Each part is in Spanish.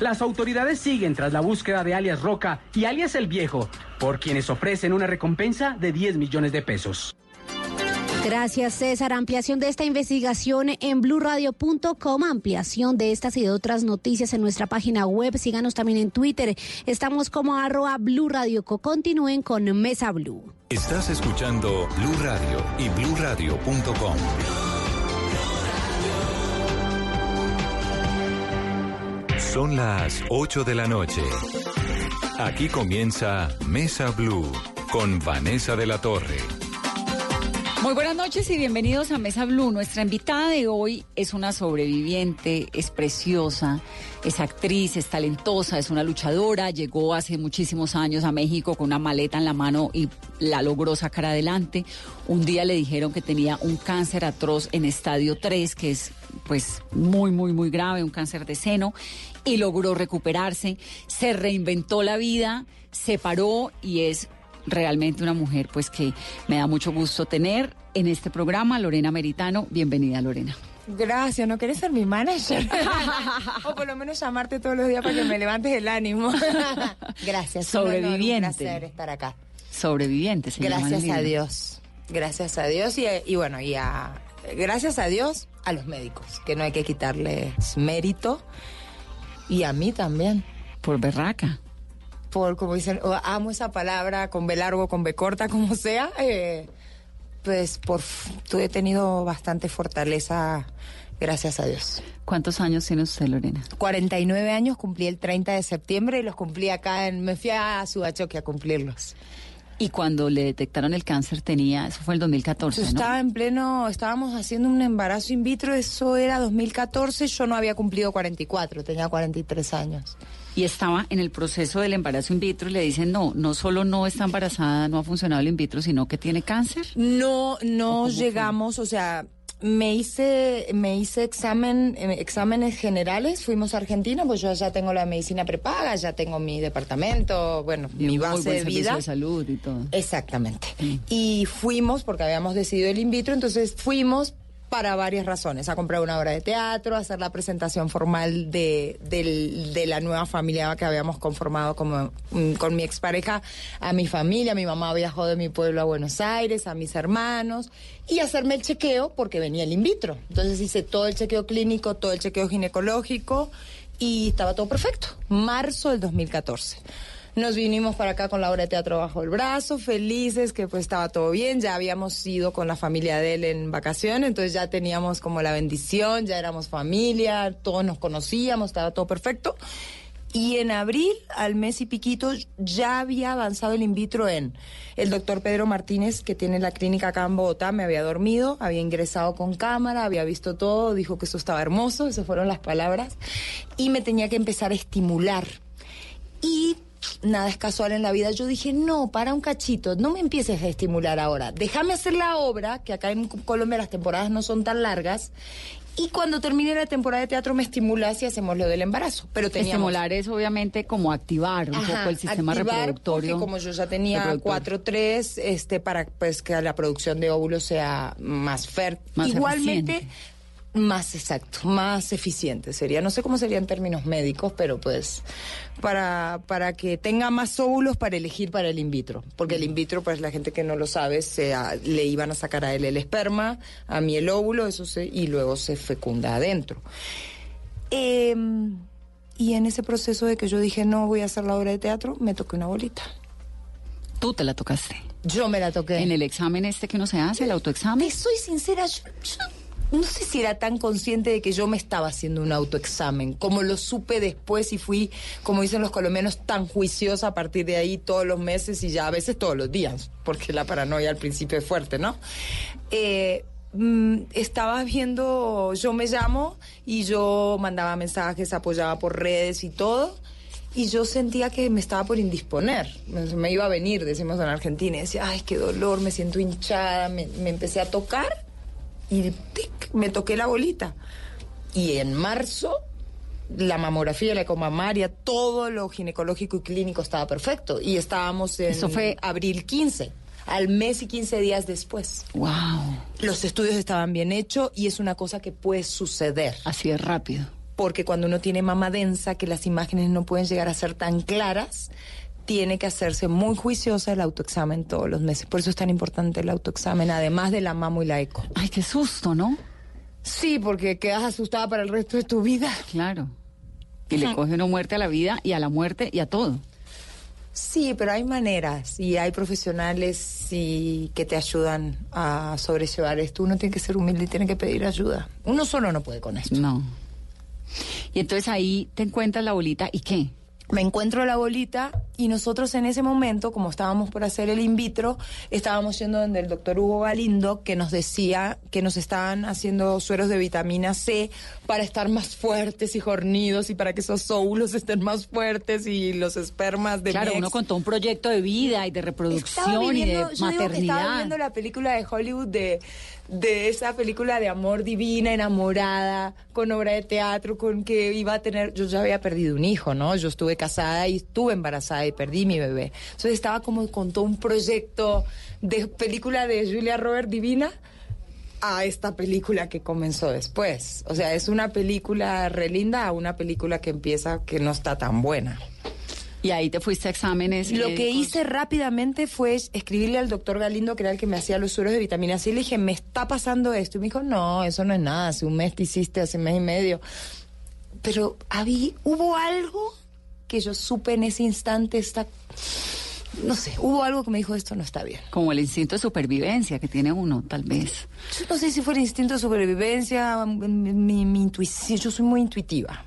Las autoridades siguen tras la búsqueda de alias Roca y alias El Viejo, por quienes ofrecen una recompensa de 10 millones de pesos. Gracias, César. Ampliación de esta investigación en blurradio.com. Ampliación de estas y de otras noticias en nuestra página web. Síganos también en Twitter. Estamos como arroba Blue Radio. Continúen con Mesa Blue. Estás escuchando Blue Radio y bluradio.com. Son las 8 de la noche. Aquí comienza Mesa Blue con Vanessa de la Torre. Muy buenas noches y bienvenidos a Mesa Blue. Nuestra invitada de hoy es una sobreviviente, es preciosa, es actriz, es talentosa, es una luchadora. Llegó hace muchísimos años a México con una maleta en la mano y la logró sacar adelante. Un día le dijeron que tenía un cáncer atroz en estadio 3, que es pues muy, muy, muy grave, un cáncer de seno, y logró recuperarse. Se reinventó la vida, se paró y es realmente una mujer pues que me da mucho gusto tener en este programa, Lorena Meritano. Bienvenida, Lorena. Gracias, ¿no quieres ser mi manager? o por lo menos llamarte todos los días para que me levantes el ánimo. Gracias. Sobreviviente. Un, placer estar acá. Sobreviviente, se Gracias a Dios. Gracias a Dios y, y bueno, y a, gracias a Dios a los médicos, que no hay que quitarles mérito. Y a mí también. Por berraca por, como dicen, amo esa palabra con B largo, con B corta, como sea, eh, pues por, tú he tenido bastante fortaleza, gracias a Dios. ¿Cuántos años tiene usted, Lorena? 49 años, cumplí el 30 de septiembre y los cumplí acá, en, me fui a Subachoque a cumplirlos. Y cuando le detectaron el cáncer tenía, eso fue el 2014, yo Estaba en pleno, estábamos haciendo un embarazo in vitro, eso era 2014, yo no había cumplido 44, tenía 43 años. Y estaba en el proceso del embarazo in vitro y le dicen, no, no solo no está embarazada, no ha funcionado el in vitro, sino que tiene cáncer? No, no llegamos, o sea, me hice, me hice examen, eh, exámenes generales, fuimos a Argentina, pues yo ya tengo la medicina prepaga, ya tengo mi departamento, bueno, mi base de vida. de salud y todo. Exactamente. Y fuimos, porque habíamos decidido el in vitro, entonces fuimos para varias razones, a comprar una obra de teatro, a hacer la presentación formal de, de, la nueva familia que habíamos conformado como, mm, con mi expareja, a mi familia, mi mamá viajó de mi pueblo a Buenos Aires, a mis hermanos, y hacerme el chequeo porque venía el in vitro. Entonces hice todo el chequeo clínico, todo el chequeo ginecológico y estaba todo perfecto. Marzo del 2014. Nos vinimos para acá con la obra de teatro bajo el brazo, felices que pues estaba todo bien, ya habíamos ido con la familia de él en vacaciones, entonces ya teníamos como la bendición, ya éramos familia, todos nos conocíamos, estaba todo perfecto. Y en abril, al mes y piquito, ya había avanzado el in vitro en el doctor Pedro Martínez, que tiene la clínica acá en Bogotá, me había dormido, había ingresado con cámara, había visto todo, dijo que eso estaba hermoso, esas fueron las palabras, y me tenía que empezar a estimular. Y nada es casual en la vida. Yo dije, no, para un cachito, no me empieces a estimular ahora. Déjame hacer la obra, que acá en Colombia las temporadas no son tan largas. Y cuando termine la temporada de teatro me estimulas y hacemos lo del embarazo. Pero Estimular es obviamente como activar un poco el sistema reproductorio. como yo ya tenía 4-3, este, para pues que la producción de óvulos sea más fértil. Igualmente, más exacto, más eficiente sería. No sé cómo sería en términos médicos, pero pues para, para que tenga más óvulos para elegir para el in vitro. Porque el in vitro, pues la gente que no lo sabe, se, le iban a sacar a él el esperma, a mí el óvulo, eso se, y luego se fecunda adentro. Em, y en ese proceso de que yo dije no voy a hacer la obra de teatro, me toqué una bolita. ¿Tú te la tocaste? Yo me la toqué. ¿En el examen este que no se hace, el autoexamen? Te soy sincera, yo no sé si era tan consciente de que yo me estaba haciendo un autoexamen, como lo supe después y fui, como dicen los colombianos, tan juiciosa a partir de ahí todos los meses y ya a veces todos los días, porque la paranoia al principio es fuerte, ¿no? Eh, mm, estaba viendo, yo me llamo y yo mandaba mensajes, apoyaba por redes y todo. Y yo sentía que me estaba por indisponer, me, iba a venir, decimos en Argentina, y decía, ay, qué dolor, me siento hinchada, me, me empecé a tocar y me toqué la bolita. Y en marzo la mamografía, la ecomamaria, todo lo ginecológico y clínico estaba perfecto. Y estábamos en Eso fue abril 15, al mes y 15 días después. ¡Wow! Los estudios estaban bien hechos y es una cosa que puede suceder. Así es rápido. porque cuando uno tiene mama densa, que las imágenes no pueden llegar a ser tan claras, tiene que hacerse muy juiciosa el autoexamen todos los meses. Por eso es tan importante el autoexamen, además de la mamo y la eco. Ay, qué susto, ¿no? Sí, porque quedas asustada para el resto de tu vida. Claro. Y le coge una muerte a la vida y a la muerte y a todo. Sí, pero hay maneras y hay profesionales y que te ayudan a sobrellevar esto. Uno tiene que ser humilde y tiene que pedir ayuda. Uno solo no puede con esto. No. Y entonces ahí te encuentras la bolita y qué? Me encuentro la bolita y nosotros en ese momento, como estábamos por hacer el in vitro, estábamos yendo donde el doctor Hugo Galindo, que nos decía que nos estaban haciendo sueros de vitamina C para estar más fuertes y jornidos y para que esos óvulos estén más fuertes y los espermas de Claro, uno contó un proyecto de vida y de reproducción y de maternidad. estaba viendo la película de Hollywood de de esa película de amor divina, enamorada, con obra de teatro, con que iba a tener, yo ya había perdido un hijo, ¿no? Yo estuve casada y estuve embarazada y perdí mi bebé. Entonces estaba como con todo un proyecto de película de Julia Robert divina a esta película que comenzó después. O sea, es una película re linda a una película que empieza que no está tan buena. Y ahí te fuiste a exámenes. Lo que hice rápidamente fue escribirle al doctor Galindo, que era el que me hacía los sueros de vitamina C, y le dije, me está pasando esto. Y me dijo, no, eso no es nada, hace un mes te hiciste, hace un mes y medio. Pero había, hubo algo que yo supe en ese instante, está no sé, hubo algo que me dijo esto no está bien. Como el instinto de supervivencia que tiene uno, tal vez. Yo no sé si fue el instinto de supervivencia, mi, mi intuición, yo soy muy intuitiva.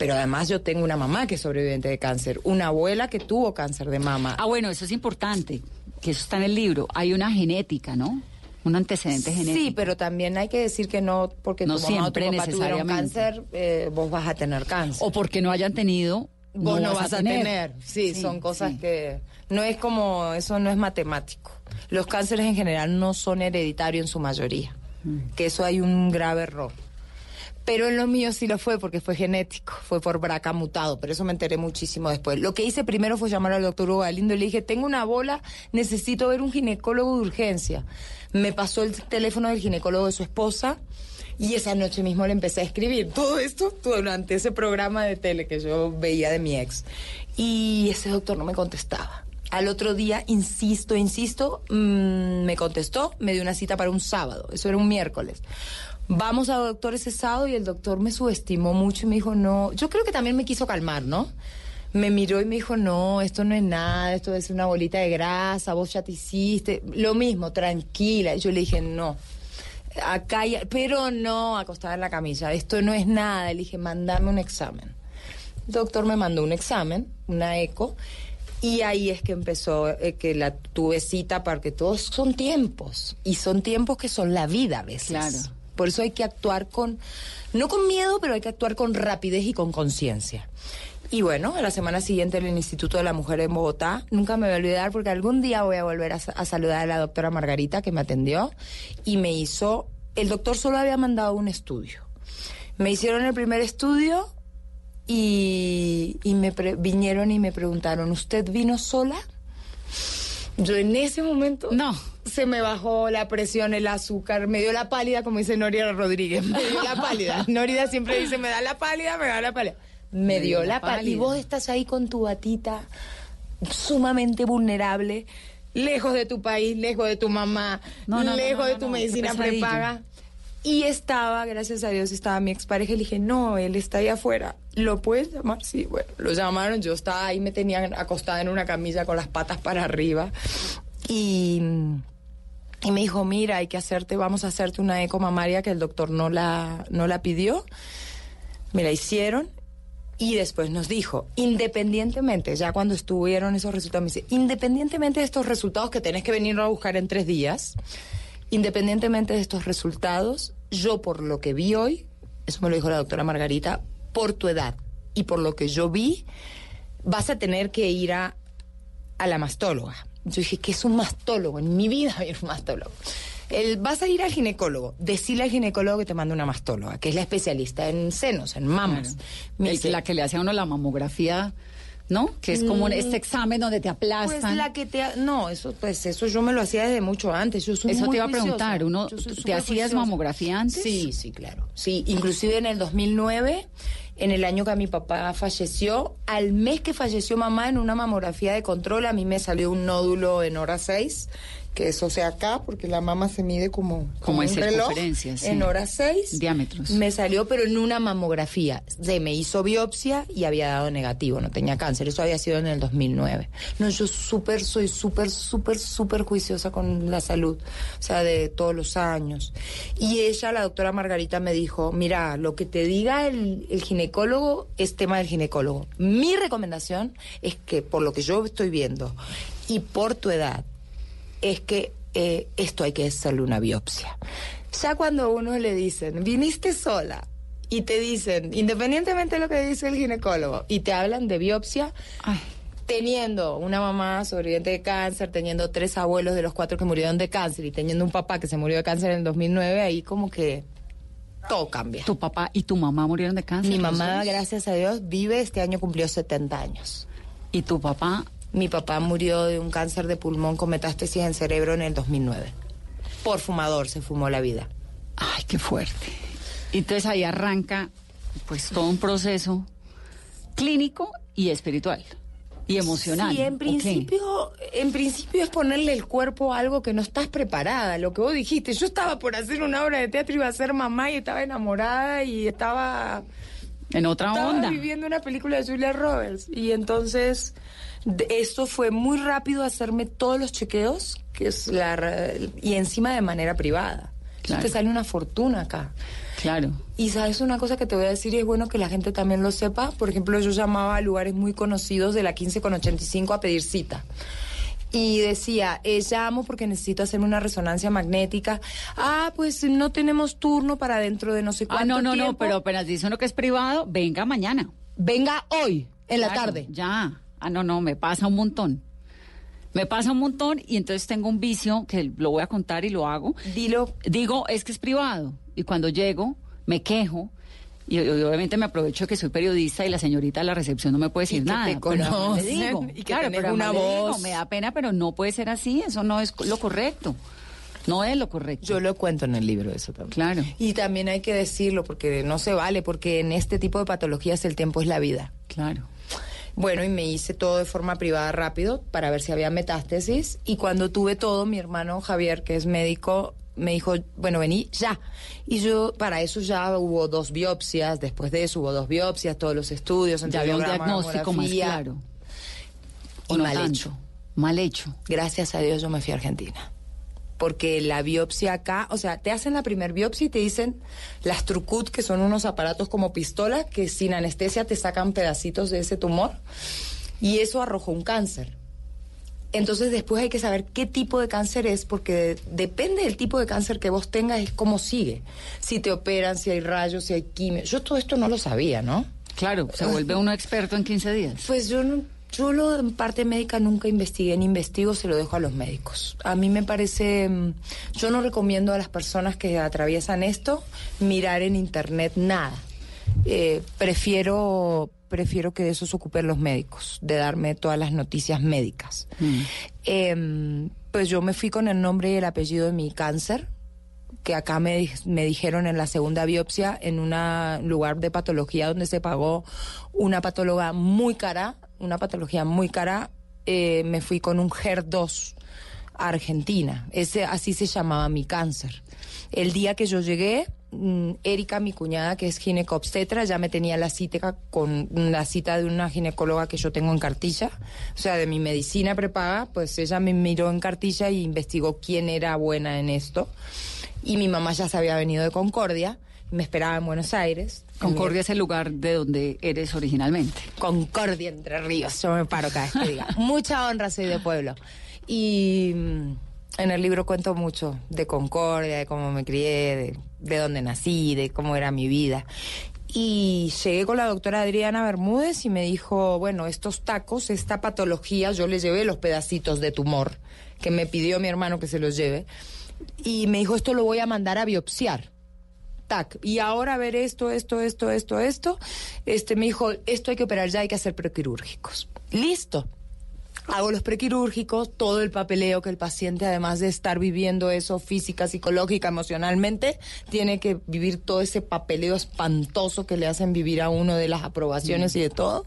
Pero además yo tengo una mamá que es sobreviviente de cáncer, una abuela que tuvo cáncer de mama. Ah, bueno, eso es importante, que eso está en el libro. Hay una genética, ¿no? Un antecedente genético. Sí, pero también hay que decir que no porque no tu mamá o tu papá tuvieron cáncer, eh, vos vas a tener cáncer. O porque no hayan tenido, vos no, vas, a tener. Sí, son cosas que no es como eso no es matemático. Los cánceres en general no son hereditarios en su mayoría. Mm. Que eso hay un grave error. Pero en lo mío sí lo fue porque fue genético, fue por braca mutado, pero eso me enteré muchísimo después. Lo que hice primero fue llamar al doctor Hugo Galindo y le dije, tengo una bola, necesito ver un ginecólogo de urgencia. Me pasó el teléfono del ginecólogo de su esposa y esa noche mismo le empecé a escribir todo esto durante ese programa de tele que yo veía de mi ex. Y ese doctor no me contestaba. Al otro día, insisto, insisto, mm, me contestó, me dio una cita para un sábado, eso era un miércoles. Vamos al doctor ese sábado y el doctor me subestimó mucho y me dijo, no, yo creo que también me quiso calmar, ¿no? Me miró y me dijo, no, esto no es nada, esto es una bolita de grasa, vos ya te hiciste, lo mismo, tranquila. Yo le dije, no, acá, pero no, acostada en la camilla, esto no es nada. Le dije, mandame un examen. El doctor me mandó un examen, una eco, y ahí es que empezó, eh, que la tuve cita, porque todos son tiempos, y son tiempos que son la vida a veces. Claro. Por eso hay que actuar con, no con miedo, pero hay que actuar con rapidez y con conciencia. Y bueno, a la semana siguiente en el Instituto de la Mujer en Bogotá, nunca me voy a olvidar porque algún día voy a volver a, a, saludar a la doctora Margarita que me atendió y me hizo, el doctor solo había mandado un estudio. Me hicieron el primer estudio y, y me vinieron y me preguntaron, ¿usted vino sola? Yo en ese momento no. se me bajó la presión, el azúcar, me dio la pálida, como dice Noria Rodríguez, me dio la pálida. Noria siempre dice, me da la pálida, me da la pálida. Me, dio, la, pálida. Y vos estás ahí con tu batita, sumamente vulnerable, lejos de tu país, lejos de tu mamá, lejos de tu medicina prepaga. Y estaba, gracias a Dios, estaba mi expareja le dije, no, él está ahí afuera. ¿Lo puedes llamar? Sí, bueno, lo llamaron. Yo estaba ahí, me tenían acostada en una camilla con las patas para arriba. Y, y me dijo, mira, hay que hacerte, vamos a hacerte una eco mamaria que el doctor no la, no la pidió. Me la hicieron y después nos dijo, independientemente, ya cuando estuvieron esos resultados, me dice, independientemente de estos resultados que tenés que venir a buscar en tres días, Independientemente de estos resultados, yo por lo que vi hoy, eso me lo dijo la doctora Margarita, por tu edad y por lo que yo vi, vas a tener que ir a, a la mastóloga. Yo dije, ¿qué es un mastólogo? En mi vida hay un mastólogo. El, vas a ir al ginecólogo, decirle al ginecólogo que te manda una mastóloga, que es la especialista en senos, en mamas. la que le hace a uno la mamografía ¿no? Que es como este examen donde te Mm. Pues aplastan. la que te... ha- No, eso pues eso yo me lo hacía desde mucho antes. Yo soy Eso muy te iba a preguntar, uno, ¿te hacías juiciosa. mamografía antes? Sí, sí, claro. Sí, inclusive en el 2009, en el año que mi papá falleció, al mes que falleció mamá en una mamografía de control, a mí me salió un nódulo en hora 6, que es, o sea, acá, porque la mama se mide como, Como en un reloj, sí. en hora 6. Diámetros. Me salió, pero en una mamografía. Se me hizo biopsia y había dado negativo, no tenía cáncer. Eso había sido en el 2009. No, yo súper, soy súper, súper, súper juiciosa con la salud. O sea, de todos los años. Y ella, la doctora Margarita, me dijo, mira, lo que te diga el, el ginecólogo es tema del ginecólogo. Mi recomendación es que, por lo que yo estoy viendo y por tu edad, es que eh, esto hay que hacerle una biopsia. Ya cuando a uno le dicen, viniste sola, y te dicen, independientemente de lo que dice el ginecólogo, y te hablan de biopsia, Ay, teniendo una mamá sobreviviente de cáncer, teniendo tres abuelos de los cuatro que murieron de cáncer y teniendo un papá que se murió de cáncer en el 2009, ahí como que todo cambia. tu papá y tu mamá murieron de cáncer. Mi mamá, gracias a Dios, vive, este año cumplió 70 años. Y tu papá, Mi papá murió de un cáncer de pulmón con metástasis en cerebro en el 2009. Por fumador se fumó la vida. ay, qué fuerte. Y Entonces ahí arranca, pues, todo un proceso clínico y espiritual y emocional. Sí, en principio, en principio es ponerle el cuerpo a algo que no estás preparada. Lo que vos dijiste, yo estaba por hacer una obra de teatro, iba a ser mamá y estaba enamorada y estaba, En otra estaba onda. viviendo una película de Julia Roberts. Y entonces, esto fue muy rápido hacerme todos los chequeos, que es la, y encima de manera privada. Claro. Te sale una fortuna acá. Claro. Y sabes una cosa que te voy a decir y es bueno que la gente también lo sepa. Por ejemplo, yo llamaba a lugares muy conocidos de la 15 con 85 a pedir cita. Y decía, eh, llamo porque necesito hacerme una resonancia magnética. Ah, pues no tenemos turno para dentro de no sé cuánto Ah, no, no, no, pero apenas dice uno que es privado, venga mañana. Venga hoy, en la tarde. Ya. Ah, no, no, me pasa un montón. Me pasa un montón y entonces tengo un vicio que lo voy a contar y lo hago. Dilo. Digo, es que es privado. Y cuando llego, me quejo. Y, y obviamente me aprovecho que soy periodista y la señorita de la recepción no me puede decir Y que nada. te conocen digo. y que claro, pero una digo, voz. me da pena, pero no puede ser así. Eso no es lo correcto. No es lo correcto. Yo lo cuento en el libro eso también. Claro. Y también hay que decirlo porque no se vale, porque en este tipo de patologías el tiempo es la vida. Claro. Bueno, y me hice todo de forma privada rápido para ver si había metástasis. Y cuando tuve todo, mi hermano Javier, que es médico, me dijo, bueno, vení ya. Y yo, para eso ya hubo dos biopsias, después de eso hubo dos biopsias, todos los estudios, Ya había un diagnóstico más claro. Y no mal tanto. hecho. Mal hecho. Gracias a Dios yo me fui a Argentina. Porque la biopsia acá, o sea, te hacen la primer biopsia y te dicen las trucut, que son unos aparatos como pistola, que sin anestesia te sacan pedacitos de ese tumor. Y eso arrojó un cáncer. Entonces después hay que saber qué tipo de cáncer es, porque depende del tipo de cáncer que vos tengas, es cómo sigue. Si te operan, si hay rayos, si hay quimio. Yo todo esto no lo sabía, ¿no? Claro, se vuelve uno experto en 15 días. Pues yo no, yo lo en parte médica nunca investigué ni investigo, se lo dejo a los médicos. A mí me parece, mm, yo no recomiendo a las personas que atraviesan esto mirar en internet nada. Eh, prefiero prefiero que de eso se ocupen los médicos, de darme todas las noticias médicas. Mm. Em, pues yo me fui con el nombre y el apellido de mi cáncer, que acá me, me dijeron en la segunda biopsia, en un lugar de patología donde se pagó una patóloga muy cara, una patología muy cara, eh, me fui con un HER2 a Argentina. Ese, así se llamaba mi cáncer. El día que yo llegué, Erika, mi cuñada, que es ginecobstetra, ya me tenía la cita con la cita de una ginecóloga que yo tengo en cartilla, o sea, de mi medicina prepaga, pues ella me miró en cartilla y investigó quién era buena en esto. Y mi mamá ya se había venido de Concordia, me esperaba en Buenos Aires. Concordia es el lugar de donde eres originalmente. Concordia entre ríos, yo me paro cada vez que diga. Mucha honra soy de pueblo. Y mm, en el libro cuento mucho de Concordia, de cómo me crié, de, de dónde nací, de cómo era mi vida. Y llegué con la doctora Adriana Bermúdez y me dijo, bueno, estos tacos, esta patología, yo le llevé los pedacitos de tumor que me pidió mi hermano que se los lleve. Y me dijo, esto lo voy a mandar a biopsiar. tac. Y ahora ver esto, esto, esto, esto, esto. Este me dijo, esto hay que operar ya, hay que hacer prequirúrgicos. Listo. Hago los prequirúrgicos, todo el papeleo que el paciente, además de estar viviendo eso física, psicológica, emocionalmente, tiene que vivir todo ese papeleo espantoso que le hacen vivir a uno de las aprobaciones y de todo.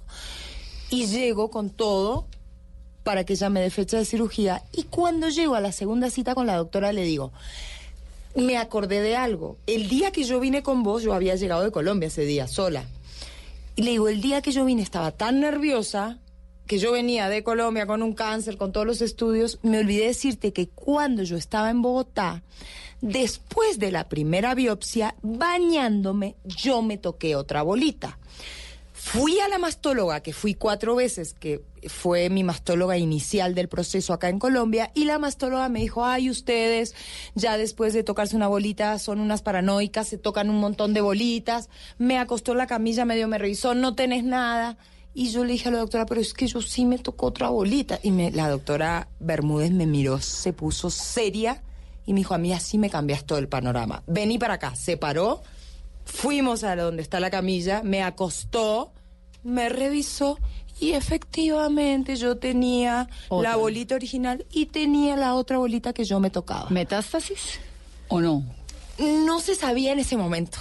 Y llego con todo para que ella me dé fecha de cirugía. Y cuando llego a la segunda cita con la doctora, le digo, me acordé de algo. El día que yo vine con vos, yo había llegado de Colombia ese día, sola. Y le digo, el día que yo vine estaba tan nerviosa que yo venía de Colombia con un cáncer, con todos los estudios, me olvidé decirte que cuando yo estaba en Bogotá, después de la primera biopsia, bañándome, yo me toqué otra bolita. Fui a la mastóloga, que fui cuatro veces, que fue mi mastóloga inicial del proceso acá en Colombia, y la mastóloga me dijo, ay, ustedes ya después de tocarse una bolita son unas paranoicas, se tocan un montón de bolitas, me acostó en la camilla, medio me revisó, no tenés nada. Y yo le dije a la doctora, pero es que yo sí me tocó otra bolita. Y me, la doctora Bermúdez me miró, se puso seria y me dijo, a mí así me cambias todo el panorama. Vení para acá, se paró, fuimos a donde está la camilla, me acostó, me revisó y efectivamente yo tenía Otra. la bolita original y tenía la otra bolita que yo me tocaba. ¿Metástasis o no? No se sabía en ese momento.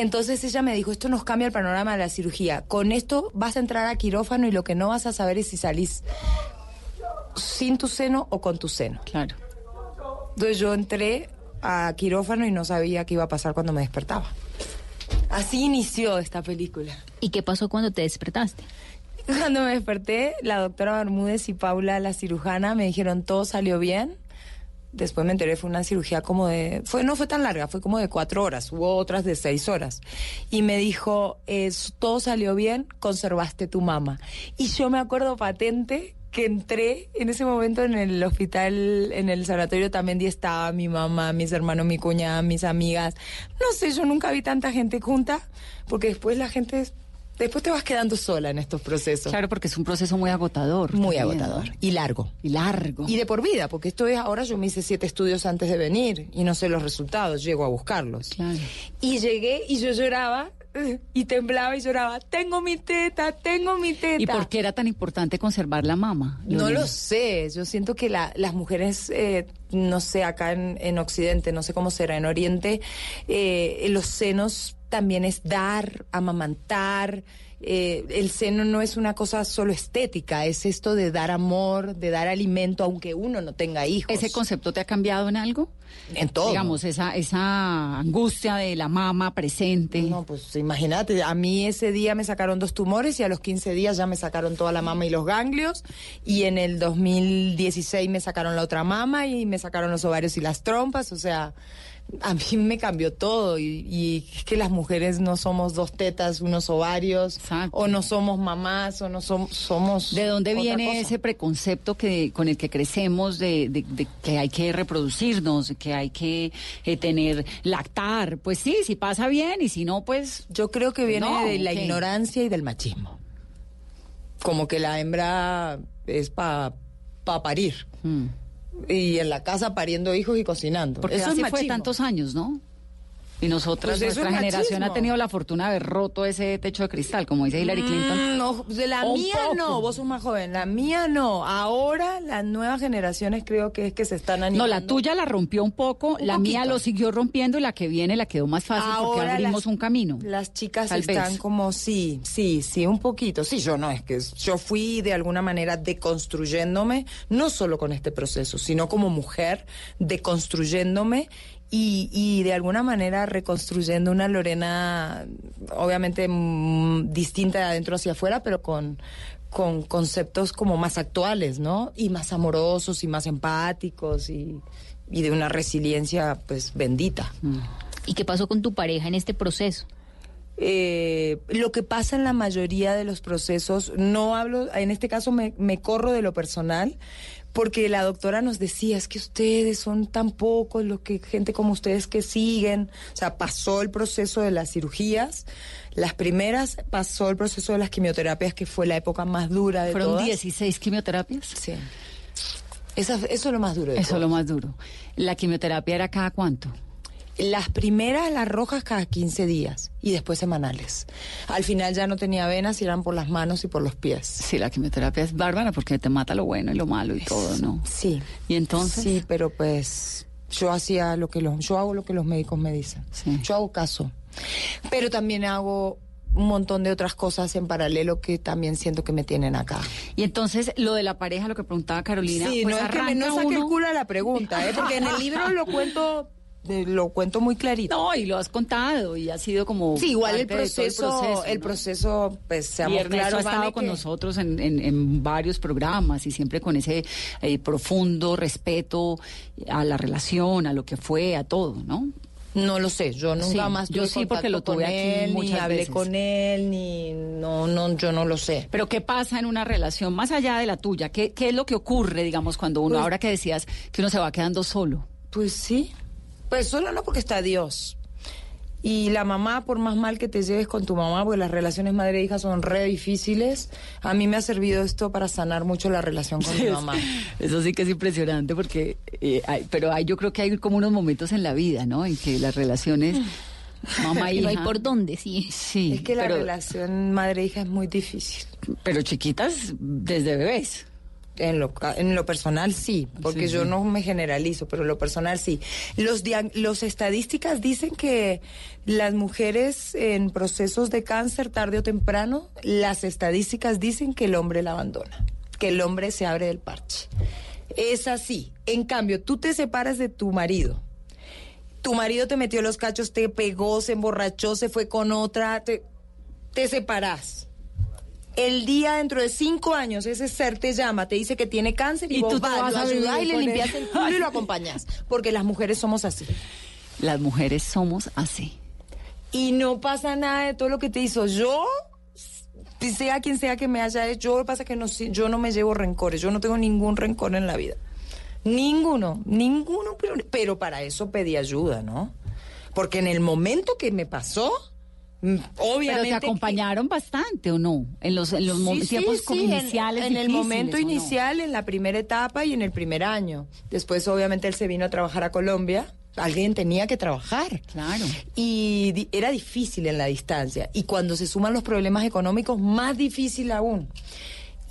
Entonces ella me dijo, esto nos cambia el panorama de la cirugía. Con esto vas a entrar a quirófano y lo que no vas a saber es si salís sin tu seno o con tu seno. Claro. Entonces yo entré a quirófano y no sabía qué iba a pasar cuando me despertaba. Así inició esta película. ¿Y qué pasó cuando te despertaste? Cuando me desperté, la doctora Bermúdez y Paula, la cirujana, me dijeron todo salió bien. Después me enteré, fue una cirugía como de... Fue, no fue tan larga, fue como de cuatro horas. Hubo otras de seis horas. Y me dijo, es, todo salió bien, conservaste tu mama. Y yo me acuerdo patente que entré en ese momento en el hospital, en el sanatorio también estaba mi mamá, mis hermanos, mi cuñada, mis amigas. No sé, yo nunca vi tanta gente junta, porque después la gente... Después te vas quedando sola en estos procesos. Claro, porque es un proceso muy agotador. Muy también, agotador. Y largo. Y largo. Y de por vida, porque esto es ahora yo me hice siete estudios antes de venir y no sé los resultados, llego a buscarlos. Claro. Y llegué y yo lloraba y temblaba y lloraba, tengo mi teta, tengo mi teta. ¿Y por qué era tan importante conservar la mama? No lo sé, yo siento que la- las mujeres, eh, no sé, acá en, en Occidente, no sé cómo será en Oriente, eh, los senos también es dar, amamantar. eh, el seno no es una cosa solo estética, es esto de dar amor, de dar alimento, aunque uno no tenga hijos. ¿Ese concepto te ha cambiado en algo? En todo. Digamos, esa, esa angustia de la mama presente. No, pues imagínate, a mí ese día me sacaron dos tumores y a los 15 días ya me sacaron toda la mama y los ganglios y en el 2016 me sacaron la otra mama y me sacaron los ovarios y las trompas, o sea, a mí me cambió todo y, y es que las mujeres no somos dos tetas, unos ovarios, Exacto. o no somos mamás, o no som- somos... ¿De dónde otra viene cosa. ese preconcepto que con el que crecemos de, de- de que hay que reproducirnos, que hay que eh, tener, lactar? Pues sí, si pasa bien y si no, pues Yo creo que viene No, de la ¿qué? ignorancia y del machismo. Como que la hembra es para parir. mm, Y en la casa pariendo hijos y cocinando. porque Eso así es fue tantos años, ¿no? Y nosotras, Pues nuestra es generación ha tenido la fortuna de haber roto ese techo de cristal, como dice Hillary Clinton. Mm, no, de la mía poco. no, vos sos más joven. La mía no. Ahora las nuevas generaciones creo que es que se están No, animando. la tuya la rompió un poco, Un la mía lo siguió rompiendo y la que viene la quedó más fácil porque abrimos las- un camino. Las chicas Tal están vez. como, sí, sí, sí, un poquito. Sí, yo no, es que yo fui de alguna manera deconstruyéndome, no solo con este proceso, sino como mujer, deconstruyéndome y, y de alguna manera reconstruyendo una Lorena, obviamente mm, distinta de adentro hacia afuera, pero con con conceptos como más actuales, ¿no? Y más amorosos y más empáticos y, y de una resiliencia pues bendita. ¿Y qué pasó con tu pareja en este proceso? Eh, lo que pasa en la mayoría de los procesos, no hablo, en este caso me, me corro de lo personal, porque la doctora nos decía, es que ustedes son tan pocos los que, gente como ustedes que siguen, o sea, pasó el proceso de las cirugías, las primeras, pasó el proceso de las quimioterapias, que fue la época más dura de Fueron todas. 16 quimioterapias. Sí. Esa- eso es lo más duro de Eso es lo más duro. ¿La quimioterapia era cada cuánto? Las primeras, las rojas, cada 15 días y después semanales. Al final ya no tenía venas y eran por las manos y por los pies. Sí, la quimioterapia es bárbara porque te mata lo bueno y lo malo y todo, ¿no? Sí. ¿Y entonces? Sí, pero pues yo hacía lo que los, yo hago lo que los médicos me dicen. Sí. Yo hago caso. Pero también hago un montón de otras cosas en paralelo que también siento que me tienen acá. Y entonces, lo de la pareja, lo que preguntaba Carolina, Sí, pues no es que me no saque el culo a la pregunta, ¿eh? porque en el libro lo cuento, lo cuento muy clarito. No, y lo has contado y ha sido como. Sí, igual el proceso, el ¿no? proceso, pues seamos Y Ernesto claros, ha estado con que- nosotros en, en- en varios programas y siempre con ese eh, profundo respeto a la relación, a lo que fue, a todo, ¿no? No lo sé, yo nunca Sí, más yo tuve sí, porque lo tuve con aquí él, ni hablé veces. con él, ni no, no, yo no lo sé. Pero ¿qué pasa en una relación más allá de la tuya? ¿Qué, qué es lo que ocurre, digamos, cuando uno, Pues- ahora que decías que uno se va quedando solo? Pues sí, pues solo no porque está Dios. Y la mamá, por más mal que te lleves con tu mamá, porque las relaciones madre-hija son re difíciles, a mí me ha servido esto para sanar mucho la relación con mi mamá. Eso sí que es impresionante porque, eh, hay- pero hay, yo creo que hay como unos momentos en la vida, ¿no? En que las relaciones mamá Pero hija. hay por dónde, sí. Sí, es que la relación madre-hija es muy difícil. pero chiquitas desde bebés. En lo, en lo personal sí, porque Sí, yo sí. no me generalizo, pero en lo personal sí. Los, los estadísticas dicen que las mujeres en procesos de cáncer tarde o temprano, las estadísticas dicen que el hombre la abandona, que el hombre se abre del parche. Es así. En cambio, tú te separas de tu marido. Tu marido te metió los cachos, te pegó, se emborrachó, se fue con otra, te, te separás el día dentro de cinco años ese ser te llama, te dice que tiene cáncer y, Y vos tú te vas, vas a ayudás y le limpias el culo y lo acompañas. Porque las mujeres somos así. Las mujeres somos así. Y no pasa nada de todo lo que te hizo. Yo, sea quien sea que me haya hecho, yo lo que pasa es que no, yo no me llevo rencores. Yo no tengo ningún rencor en la vida. Ninguno, ninguno. Pero, para eso pedí ayuda, ¿no? Porque en el momento que me pasó, obviamente... Pero te que- acompañaron bastante, ¿o no? En los, en los Sí, tiempos sí, iniciales. En, el momento inicial, en la primera etapa y en el primer año. Después, obviamente, él se vino a trabajar a Colombia. Alguien tenía que trabajar. Claro. Y di- era difícil en la distancia. Y cuando se suman los problemas económicos, más difícil aún.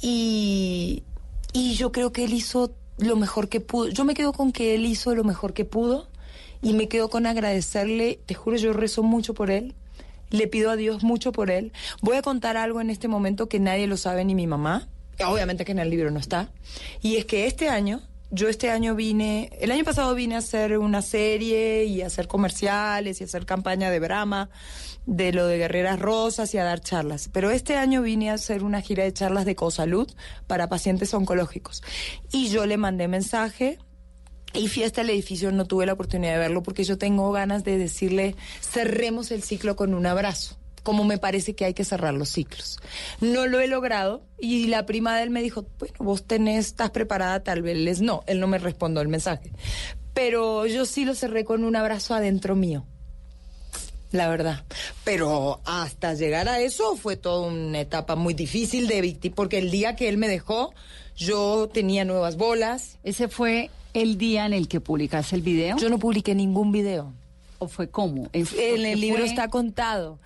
Y, y yo creo que él hizo lo mejor que pudo. Yo me quedo con que él hizo lo mejor que pudo. Y me quedo con agradecerle. Te juro, yo rezo mucho por él. Le pido a Dios mucho por él. Voy a contar algo en este momento que nadie lo sabe, ni mi mamá. Obviamente que en el libro no está. Y es que este año, yo este año vine, el año pasado vine a hacer una serie y a hacer comerciales y a hacer campaña de Brahma, de lo de Guerreras Rosas y a dar charlas. Pero este año vine a hacer una gira de charlas de cosalud para pacientes oncológicos. Y yo le mandé mensaje y fiesta el edificio no tuve la oportunidad de verlo porque yo tengo ganas de decirle cerremos el ciclo con un abrazo como me parece que hay que cerrar los ciclos. No lo he logrado y la prima de él me dijo, bueno, vos tenés, estás preparada, tal vez no. Él no me respondió el mensaje. Pero yo sí lo cerré con un abrazo adentro mío. La verdad. Pero hasta llegar a eso fue toda una etapa muy difícil de víctima, porque el día que él me dejó, yo tenía nuevas bolas. ¿Ese fue el día en el que publicaste el video? Yo no publiqué ningún video. ¿O fue cómo? En, En el libro fue- está contado.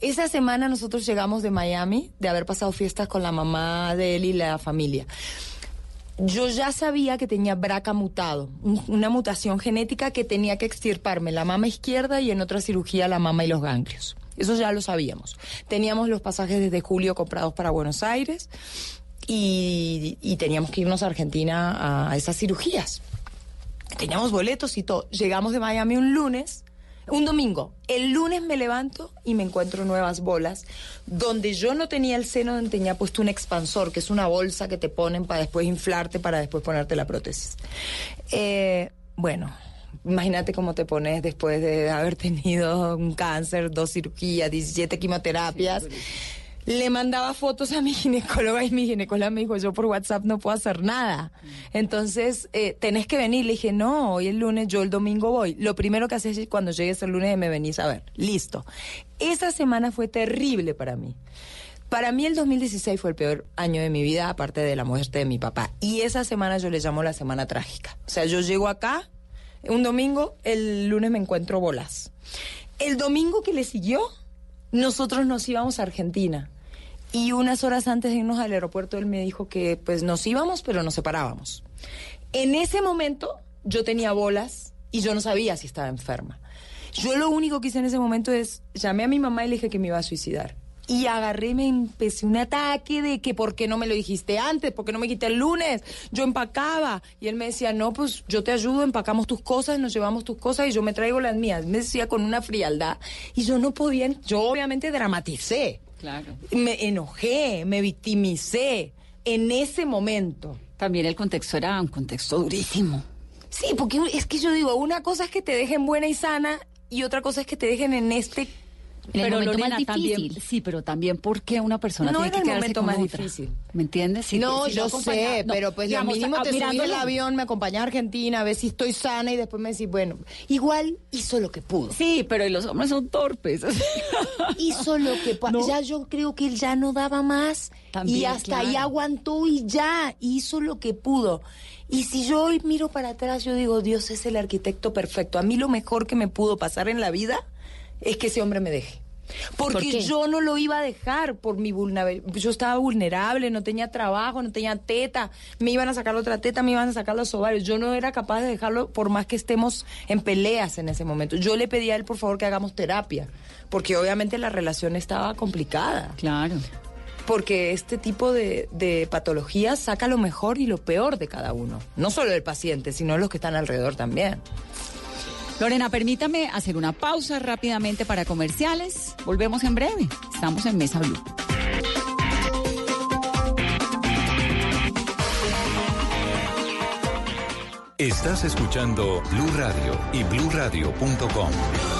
Esa semana nosotros llegamos de Miami, de haber pasado fiestas con la mamá de él y la familia. Yo ya sabía que tenía BRCA mutado, un- una mutación genética que tenía que extirparme la mama izquierda y en otra cirugía la mama y los ganglios. Eso ya lo sabíamos. Teníamos los pasajes desde julio comprados para Buenos Aires y, y teníamos que irnos a Argentina a, a esas cirugías. Teníamos boletos y todo. Llegamos de Miami un lunes, un domingo. El lunes me levanto y me encuentro nuevas bolas, donde yo no tenía el seno, donde tenía puesto un expansor, que es una bolsa que te ponen para después inflarte, para después ponerte la prótesis. Eh, bueno. Imagínate cómo te pones después de haber tenido un cáncer, dos cirugías, 17 quimioterapias. Le mandaba fotos a mi ginecóloga y mi ginecóloga me dijo, yo por WhatsApp no puedo hacer nada. Entonces, eh, tenés que venir. Le dije, no, hoy el lunes, yo el domingo voy. Lo primero que haces es cuando llegues el lunes me venís a ver. Listo. Esa semana fue terrible para mí. Para mí el 2016 fue el peor año de mi vida, aparte de la muerte de mi papá. Y esa semana yo le llamo la semana trágica. O sea, yo llego acá, un domingo, el lunes me encuentro bolas. El domingo que le siguió, nosotros nos íbamos a Argentina. Y unas horas antes de irnos al aeropuerto, él me dijo que pues nos íbamos, pero nos separábamos. En ese momento, yo tenía bolas y yo no sabía si estaba enferma. Yo lo único que hice en ese momento es llamé a mi mamá y le dije que me iba a suicidar. Y agarré, me empecé un ataque de que por qué no me lo dijiste antes, por qué no me quité el lunes. Yo empacaba. Y él me decía, no, pues yo te ayudo, empacamos tus cosas, nos llevamos tus cosas y yo me traigo las mías. Me decía con una frialdad. Y yo no podía, yo obviamente dramaticé. Claro. Me enojé, me victimicé en ese momento. También el contexto era un contexto durísimo. Sí, porque es que yo digo, una cosa es que te dejen buena y sana y otra cosa es que te dejen en este En el momento Lorena, más también, difícil. sí, pero también porque una persona No tiene que el quedarse momento con más otra. difícil. ¿Me entiendes? Si- no, si yo sé, no, pero pues digamos, lo mínimo te subí el avión, me acompañé a Argentina, a ver si estoy sana y después me decís, bueno, igual hizo lo que pudo. Sí, pero los hombres son torpes. Hizo lo que No. ya yo creo que él ya no daba más También, y hasta ahí aguantó y ya hizo lo que pudo. Y si yo hoy miro para atrás, yo digo, Dios es el arquitecto perfecto. A mí lo mejor que me pudo pasar en la vida es que ese hombre me deje. ¿Por Porque yo no lo iba a dejar por mi vulnerabilidad. Yo estaba vulnerable, no tenía trabajo, no tenía teta. Me iban a sacar otra teta, me iban a sacar los ovarios. Yo no era capaz de dejarlo por más que estemos en peleas en ese momento. Yo le pedí a él, por favor, que hagamos terapia. Porque obviamente la relación estaba complicada. claro. Porque este tipo de, de patologías saca lo mejor y lo peor de cada uno. No solo del paciente, sino los que están alrededor también. Lorena, permítame hacer una pausa rápidamente para comerciales. Volvemos en breve. Estamos en Mesa Blue. Estás escuchando Blue Radio y bluradio.com.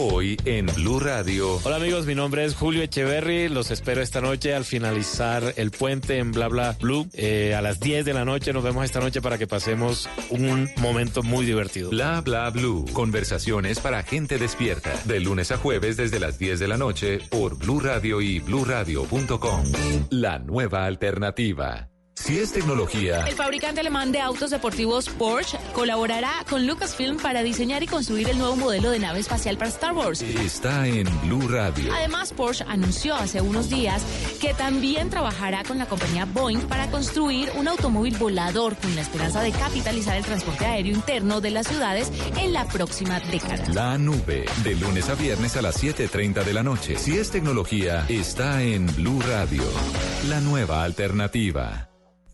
Hoy en Blue Radio. Hola amigos, mi nombre es Julio Echeverry. Los espero esta noche al finalizar el puente en Bla Bla Blue. Eh, a las 10 de la noche nos vemos esta noche para que pasemos un momento muy divertido. Bla bla blue. Conversaciones para gente despierta. De lunes a jueves desde las 10 de la noche por Blue Radio y bluradio.com. La nueva alternativa. Si es tecnología, El fabricante alemán de autos deportivos Porsche colaborará con Lucasfilm para diseñar y construir el nuevo modelo de nave espacial para Star Wars. está en Blue Radio. Además, Porsche anunció hace unos días que también trabajará con la compañía Boeing para construir un automóvil volador con la esperanza de capitalizar el transporte aéreo interno de las ciudades en la próxima década. La nube, de lunes a viernes a las 7.30 de la noche. Si es tecnología, está en Blue Radio. La nueva alternativa.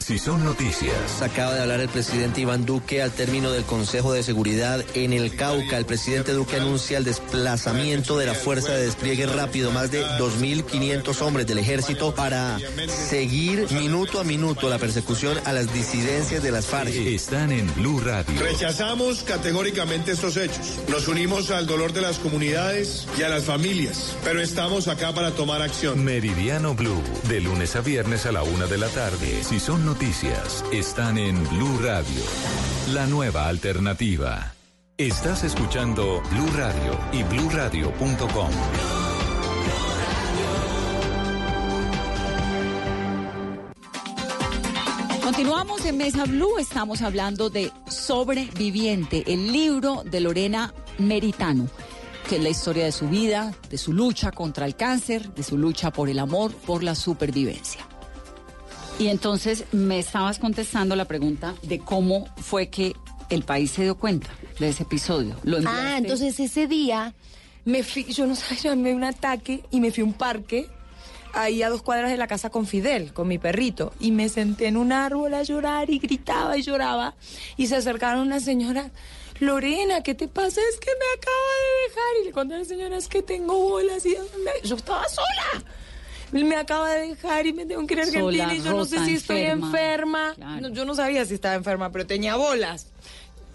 Si son noticias, Acaba de hablar el presidente Iván Duque al término del Consejo de Seguridad en el Cauca. El presidente Duque anuncia el desplazamiento de la Fuerza de Despliegue Rápido, más de 2.500 hombres del ejército para seguir minuto a minuto la persecución a las disidencias de las FARC. están en Blue Radio. Rechazamos categóricamente estos hechos. Nos unimos al dolor de las comunidades y a las familias, pero estamos acá para tomar acción. Meridiano Blue, de lunes a viernes a la una de la tarde. Si son noticias, están en Blue Radio, la nueva alternativa. Estás escuchando Blue Radio y bluradio.com. Continuamos en Mesa Blue, estamos hablando de Sobreviviente, el libro de Lorena Meritano, que es la historia de su vida, de su lucha contra el cáncer, de su lucha por el amor, por la supervivencia. Y entonces me estabas contestando la pregunta de cómo fue que el país se dio cuenta de ese episodio. Lo Ah, entonces ese día me fui, yo no sabía, me un ataque y me fui a un parque ahí a dos cuadras de la casa con Fidel, con mi perrito, y me senté en un árbol a llorar y gritaba y lloraba y se acercaron una señora. Lorena, ¿qué te pasa? Es que me acaba de dejar. Y le conté a la señora, es que tengo bolas y yo estaba sola. Me acaba de dejar y me tengo que ir a Sola, Argentina y yo no sé si estoy enferma. enferma. Claro. No, yo no sabía si estaba enferma, pero tenía bolas.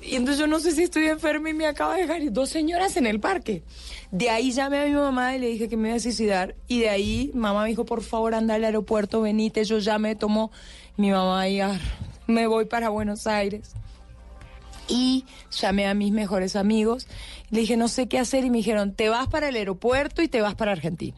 Y entonces yo no sé si estoy enferma y me acaba de dejar y dos señoras en el parque. De ahí llamé a mi mamá y le dije que me iba a suicidar. Y de ahí mamá me dijo, por favor, anda al aeropuerto, venite. Yo ya me tomo mi mamá y ah, me voy para Buenos Aires. Y llamé a mis mejores amigos. Le dije, no sé qué hacer. Y me dijeron, te vas para el aeropuerto y te vas para Argentina.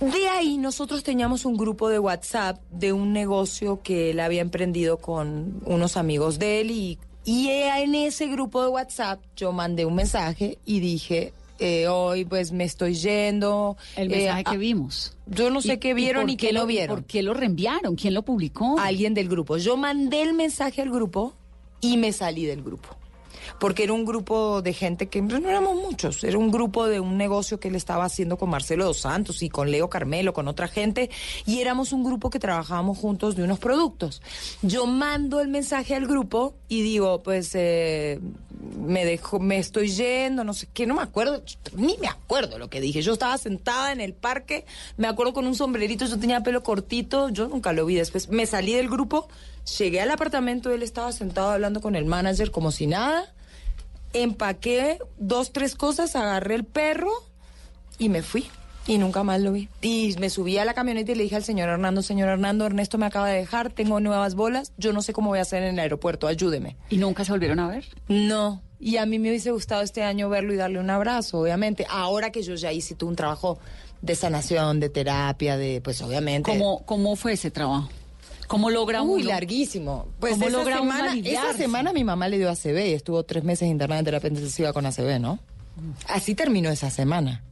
De ahí nosotros teníamos un grupo de WhatsApp de un negocio que él había emprendido con unos amigos de él y, y en ese grupo de WhatsApp yo mandé un mensaje y dije, eh, hoy pues me estoy yendo. El eh, mensaje ah, que vimos. Yo no sé ¿Y- qué vieron y qué no lo- vieron. ¿Por qué lo reenviaron? ¿Quién lo publicó? Alguien del grupo. Yo mandé el mensaje al grupo y me salí del grupo. Porque era un grupo de gente que no éramos muchos, era un grupo de un negocio que él estaba haciendo con Marcelo dos Santos y con Leo Carmelo, con otra gente, y éramos un grupo que trabajábamos juntos de unos productos. Yo mando el mensaje al grupo y digo, pues eh, me dejo, me estoy yendo, no sé qué, no me acuerdo, ni me acuerdo lo que dije. Yo estaba sentada en el parque, me acuerdo con un sombrerito, yo tenía pelo cortito, yo nunca lo vi después. Me salí del grupo, llegué al apartamento, él estaba sentado hablando con el manager como si nada. Empaqué dos, tres cosas, agarré el perro y me fui. Y nunca más lo vi. Y me subí a la camioneta y le dije al señor Hernando, señor Hernando, Ernesto me acaba de dejar, tengo nuevas bolas, yo no sé cómo voy a hacer en el aeropuerto, ayúdeme. ¿Y nunca se volvieron a ver? No. Y a mí me hubiese gustado este año verlo y darle un abrazo, obviamente. Ahora que yo ya hice todo un trabajo de sanación, de terapia, de, pues obviamente. ¿Cómo, cómo fue ese trabajo? ¿Cómo logra Uy, uno? larguísimo. Pues ¿Cómo esa logra semana, esa semana mi mamá le dio ACV y estuvo tres meses internada en terapia intensiva con ACV, ¿no? Así terminó esa semana.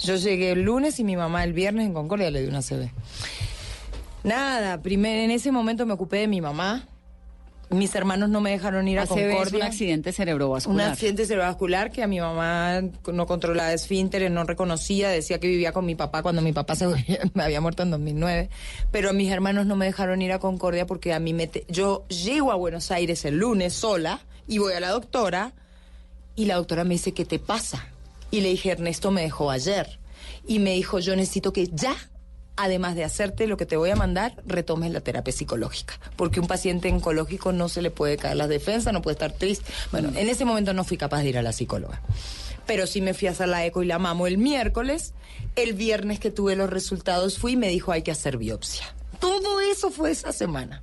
Yo llegué el lunes y mi mamá el viernes en Concordia le dio una ACV. Nada, primer, en ese momento me ocupé de mi mamá. Mis hermanos no me dejaron ir a ACV es un Concordia. accidente Un cerebrovascular. accidente cerebrovascular que a mi mamá no controlaba esfínteres, no reconocía, decía que vivía con mi papá cuando mi papá se me había muerto en 2009, pero mis hermanos no me dejaron ir a Concordia porque a mí me te- yo llego a Buenos Aires el lunes sola y voy a la doctora y la doctora me dice, ¿qué te pasa? Y le dije, Ernesto me dejó ayer. Y me dijo, yo necesito que ya, además de hacerte lo que te voy a mandar, retomes la terapia psicológica. Porque un paciente oncológico no se le puede caer las defensas, no puede estar triste. Bueno, en ese momento no fui capaz de ir a la psicóloga. Pero sí me fui a hacer la eco y la mamo el miércoles. El viernes que tuve los resultados fui y me dijo, hay que hacer biopsia. Todo eso fue esa semana.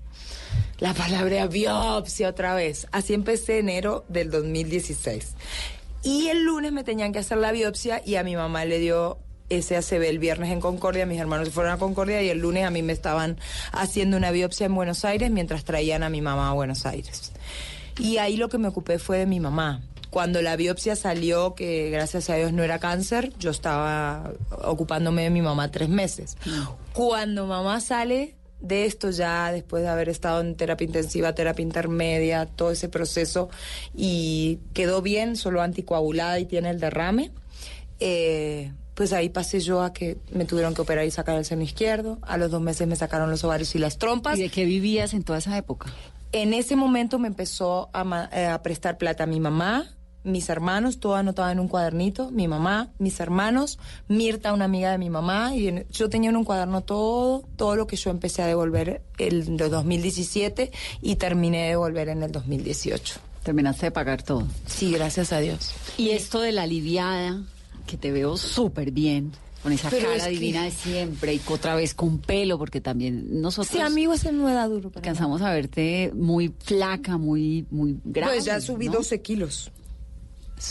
La palabra biopsia otra vez. Así empecé enero del 2016. Y el lunes me tenían que hacer la biopsia y a mi mamá le dio ese ACV el viernes en Concordia, mis hermanos fueron a Concordia y el lunes a mí me estaban haciendo una biopsia en Buenos Aires mientras traían a mi mamá a Buenos Aires. Y ahí lo que me ocupé fue de mi mamá. Cuando la biopsia salió, que gracias a Dios no era cáncer, yo estaba ocupándome de mi mamá tres meses. Cuando mamá sale de esto ya, después de haber estado en terapia intensiva, terapia intermedia, todo ese proceso, y quedó bien, solo anticoagulada y tiene el derrame, eh, pues ahí pasé yo a que me tuvieron que operar y sacar el seno izquierdo. A los dos meses me sacaron los ovarios y las trompas. ¿Y de qué vivías en toda esa época? En ese momento me empezó a, ma- eh, a prestar plata mi mamá, mis hermanos, todo anotado en un cuadernito, mi mamá, mis hermanos, Mirta, una amiga de mi mamá, y en- yo tenía en un cuaderno todo, todo lo que yo empecé a devolver el de 2017 y terminé de devolver en el 2018. Terminaste de pagar todo. Sí, gracias a Dios. Y esto de la aliviada, que te veo súper bien, con esa Pero cara es que- divina de siempre y que otra vez con pelo, porque también nosotros Sí, amigo, ese no era duro alcanzamos a verte muy flaca, muy, muy grande. Pues ya subí ¿no? 12 kilos.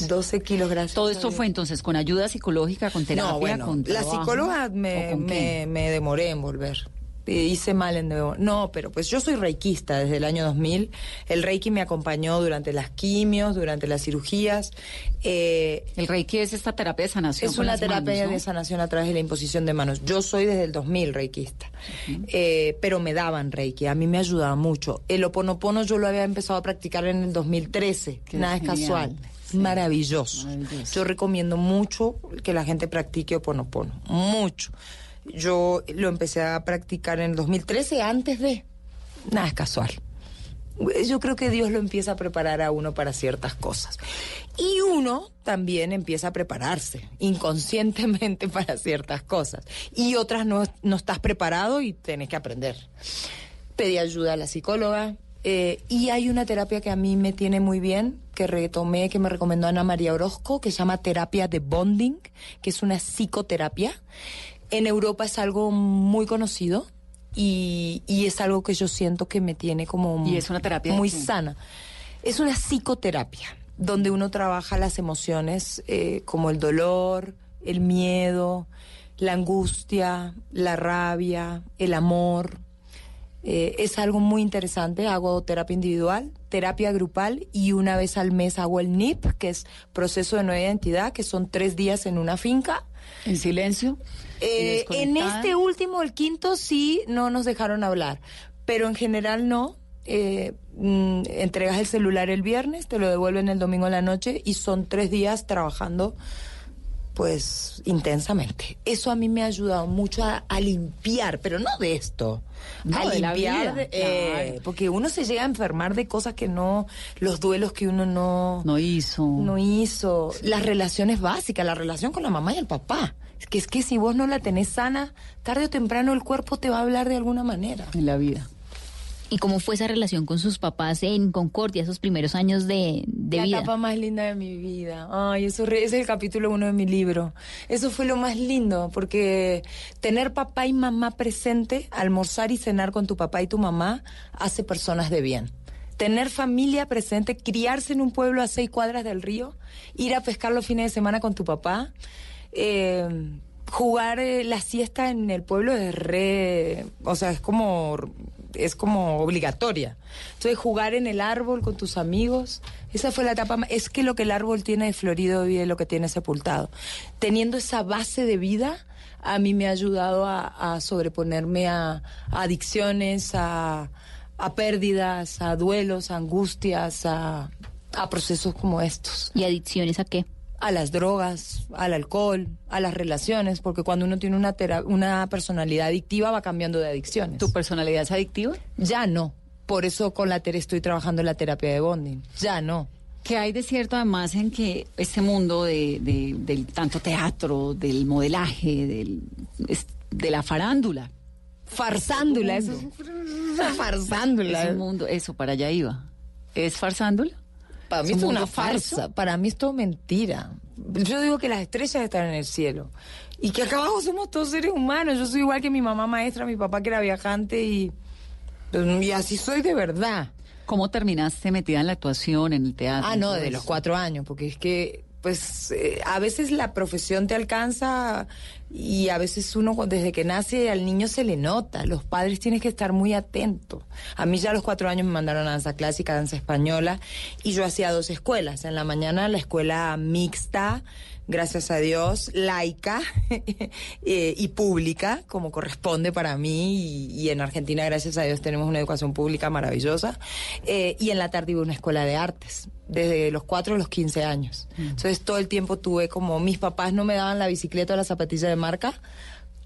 12 kilos, gracias. Todo esto fue entonces con ayuda psicológica, con terapia, No, bueno, con la trabajo, psicóloga ¿o me, me, me demoré en volver. Hice mal en devo- No, pero pues yo soy reikista desde el año 2000. El reiki me acompañó durante las quimios, durante las cirugías. Eh, El reiki es esta terapia de sanación. es una terapia manos, ¿no? de sanación a través de la imposición de manos. Yo soy desde el 2000 reikista, Eh, pero me daban reiki, a mí me ayudaba mucho. El oponopono yo lo había empezado a practicar en el 2013, Qué nada es casual. Sí. Maravilloso. Maravilloso. Yo recomiendo mucho que la gente practique oponopono, mucho. Yo lo empecé a practicar en el 2013 antes de... Nada es casual. yo creo que Dios lo empieza a preparar a uno para ciertas cosas. Y uno también empieza a prepararse inconscientemente para ciertas cosas. Y otras no, no estás preparado y tienes que aprender. Pedí ayuda a la psicóloga. eh, y hay una terapia que a mí me tiene muy bien, que retomé, que me recomendó Ana María Orozco, que se llama terapia de bonding, que es una psicoterapia. En Europa es algo muy conocido y, y es algo que yo siento que me tiene como ¿Y es una terapia muy sana. Es una psicoterapia donde uno trabaja las emociones eh, como el dolor, el miedo, la angustia, la rabia, el amor. Eh, es algo muy interesante. Hago terapia individual, terapia grupal y una vez al mes hago el NIP, que es proceso de nueva identidad, que son tres días en una finca. ¿En silencio? Eh, ¿Y en este último, el quinto, sí no nos dejaron hablar, pero en general no. Eh, mm, entregas el celular el viernes, te lo devuelven el domingo en la noche y son tres días trabajando pues intensamente. Eso a mí me ha ayudado mucho a, a limpiar, pero no de esto, No, a de limpiar, vida, eh, claro. porque uno se llega a enfermar de cosas que no, los duelos que uno no, No hizo. no hizo, las relaciones básicas, la relación con la mamá y el papá. Es que es que si vos no la tenés sana, tarde o temprano el cuerpo te va a hablar de alguna manera. En la vida. ¿Y cómo fue esa relación con sus papás en Concordia, esos primeros años de, de la vida? etapa más linda de mi vida. Ay, eso re- ese es el capítulo uno de mi libro. Eso fue lo más lindo, porque tener papá y mamá presente, almorzar y cenar con tu papá y tu mamá, hace personas de bien. Tener familia presente, criarse en un pueblo a seis cuadras del río, ir a pescar los fines de semana con tu papá, eh, jugar eh, la siesta en el pueblo es re, o sea, es como es como obligatoria. Entonces jugar en el árbol con tus amigos, esa fue la etapa es que lo que el árbol tiene de florido vive lo que tiene sepultado. Teniendo esa base de vida, a mí me ha ayudado a, sobreponerme a, adicciones, a, a pérdidas, a duelos, a angustias, a procesos como estos ¿Y adicciones a qué? A las drogas, al alcohol, a las relaciones, porque cuando uno tiene una, una personalidad adictiva va cambiando de adicciones. ¿Tu personalidad es adictiva? Ya no. Por eso con la estoy trabajando en la terapia de bonding. Ya no. Que hay de cierto además en que este mundo de, de- del tanto teatro, del modelaje, del, de la farándula. Farsándula, eso es farsándula. Es un mundo, eso, para allá iba. ¿Es farsándula? Para mí ¿Es es un una farsa. falso? Para mí es todo mentira. Yo digo que las estrellas están en el cielo. Y que acá abajo somos todos seres humanos. Yo soy igual que mi mamá maestra, mi papá que era viajante y, y así soy de verdad. ¿Cómo terminaste metida en la actuación, en el teatro? Ah, no, todo de eso? los cuatro años, porque es que, pues, eh, a veces la profesión te alcanza y a veces uno desde que nace al niño se le nota. Los padres tienes que estar muy atentos. A mí ya a los cuatro años me mandaron a danza clásica, danza española, y yo hacía dos escuelas. En la mañana la escuela mixta, gracias a Dios, laica eh, y pública, como corresponde para mí, y, y en Argentina, gracias a Dios, tenemos una educación pública maravillosa. Eh, y en la tarde iba a una escuela de artes, desde los 4 a los 15 años. Entonces todo el tiempo tuve como, mis papás no me daban la bicicleta o la zapatilla de marca,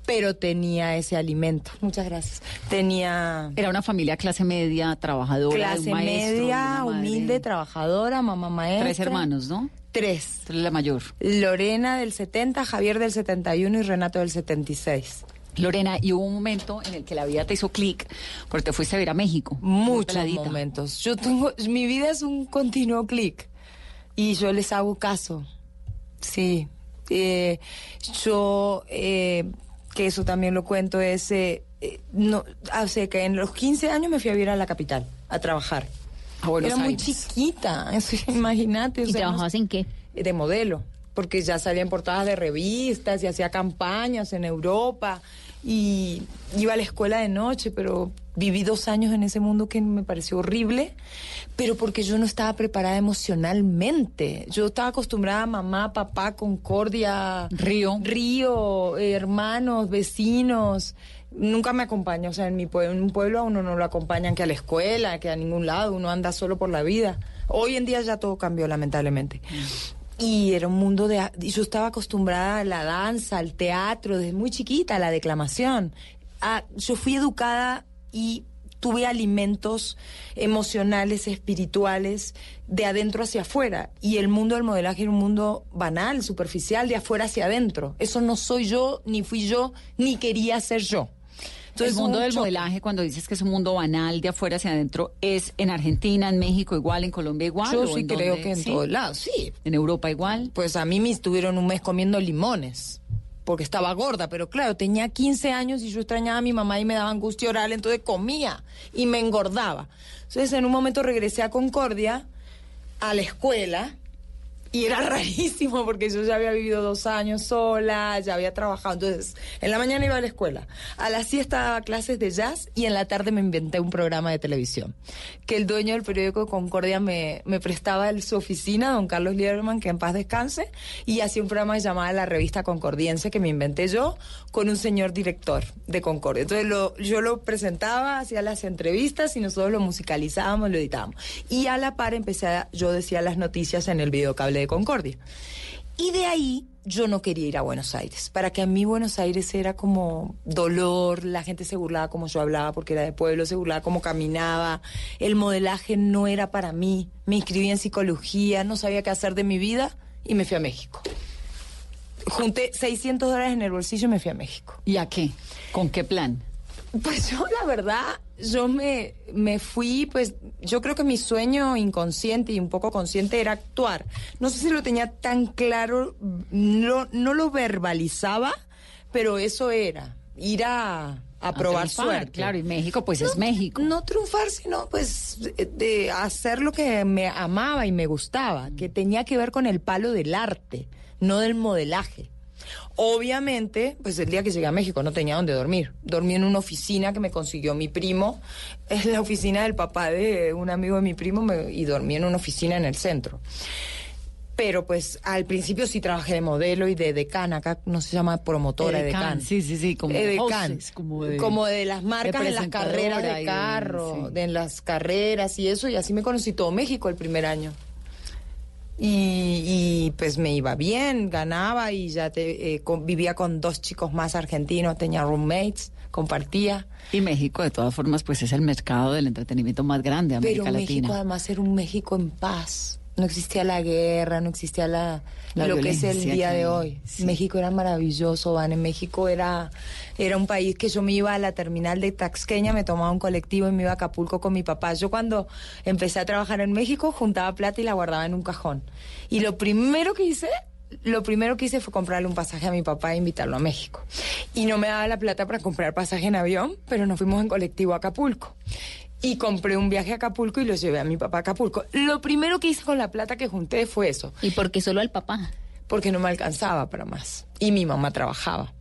pero tenía ese alimento. Muchas gracias. Tenía Era una familia clase media, trabajadora, de un clase maestro, media, humilde, trabajadora, mamá maestra. Tres hermanos, ¿no? Tres. La mayor. Lorena del 70, Javier del 71 y Renato del 76. Lorena, y hubo un momento en el que la vida te hizo clic porque te fuiste a ver a México. Muchos peladita. momentos. Yo tengo, mi vida es un continuo clic y yo les hago caso. Sí. Eh, yo, eh, que eso también lo cuento, es, eh, eh, no, hace que en los 15 años me fui a vivir a la capital a trabajar. A Era muy chiquita, eso, imagínate. o ¿Y sea, no- trabajabas en qué? de modelo, porque ya salía en portadas de revistas y hacía campañas en Europa y iba a la escuela de noche, pero viví dos años en ese mundo que me pareció horrible, pero porque yo no estaba preparada emocionalmente. Yo estaba acostumbrada a mamá, papá, concordia, Río. río, hermanos, vecinos. Nunca me acompaña, o sea, en mi pueblo, en un pueblo a uno no lo acompañan que a la escuela, que a ningún lado, uno anda solo por la vida. Hoy en día ya todo cambió, lamentablemente. Y era un mundo de... Yo estaba acostumbrada a la danza, al teatro, desde muy chiquita, a la declamación. Ah, yo fui educada y tuve alimentos emocionales, espirituales, de adentro hacia afuera. Y el mundo del modelaje era un mundo banal, superficial, de afuera hacia adentro. Eso no soy yo, ni fui yo, ni quería ser yo. Entonces, el mundo del modelaje, cuando dices que es un mundo banal de afuera hacia adentro, ¿es en Argentina, en México igual, en Colombia igual? Yo sí creo que en todos lados, sí. ¿En Europa igual? Pues a mí me estuvieron un mes comiendo limones porque estaba gorda, pero claro, tenía 15 años y yo extrañaba a mi mamá y me daba angustia oral, entonces comía y me engordaba. Entonces en un momento regresé a Concordia, a la escuela, y era rarísimo porque yo ya había vivido dos años sola, ya había trabajado. Entonces, en la mañana iba a la escuela, a la siesta daba clases de jazz y en la tarde me inventé un programa de televisión. Que el dueño del periódico Concordia me, me prestaba en su oficina, don Carlos Lieberman, que en paz descanse, y hacía un programa llamado La Revista Concordiense que me inventé yo con un señor director de Concordia. Entonces, lo, yo lo presentaba, hacía las entrevistas y nosotros lo musicalizábamos, lo editábamos. Y a la par empecé, a, yo decía las noticias en el videocable de Concordia. Y de ahí yo no quería ir a Buenos Aires. Para que a mí Buenos Aires era como dolor, la gente se burlaba como yo hablaba porque era de pueblo, se burlaba como caminaba, el modelaje no era para mí. Me inscribí en psicología, no sabía qué hacer de mi vida y me fui a México. Junté 600 dólares en el bolsillo y me fui a México. ¿Y a qué? ¿Con qué plan? Pues yo la verdad, yo me, me fui, pues yo creo que mi sueño inconsciente y un poco consciente era actuar. No sé si lo tenía tan claro, no, no lo verbalizaba, pero eso era, ir a, a probar suerte. Claro, y México pues es México. No triunfar, sino pues de hacer lo que me amaba y me gustaba, que tenía que ver con el palo del arte, no del modelaje. Obviamente, pues el día que llegué a México no tenía dónde dormir. Dormí en una oficina que me consiguió mi primo, es la oficina del papá de un amigo de mi primo, me, y dormí en una oficina en el centro. Pero pues al principio sí trabajé de modelo y de decana, acá no se llama promotora, de decana. Sí, sí, sí, como de como, de, como de las marcas de las carreras de carro, de en las carreras y eso, y así me conocí todo México el primer año. Y, pues me iba bien, ganaba y ya te, eh, vivía con dos chicos más argentinos, tenía roommates, compartía. Y México, de todas formas, pues es el mercado del entretenimiento más grande de América Pero Latina. México además era un México en paz. No existía la guerra, no existía la, lo que es el día de hoy. México era maravilloso, Van. En México era, era un país que yo me iba a la terminal de Taxqueña, me tomaba un colectivo y me iba a Acapulco con mi papá. Yo cuando empecé a trabajar en México juntaba plata y la guardaba en un cajón. Y lo primero que hice lo primero que hice fue comprarle un pasaje a mi papá e invitarlo a México. Y no me daba la plata para comprar pasaje en avión, pero nos fuimos en colectivo a Acapulco y compré un viaje a Acapulco y lo llevé a mi papá a Acapulco. Lo primero que hice con la plata que junté fue eso. ¿Y por qué solo al papá? Porque no me alcanzaba para más. Y mi mamá trabajaba.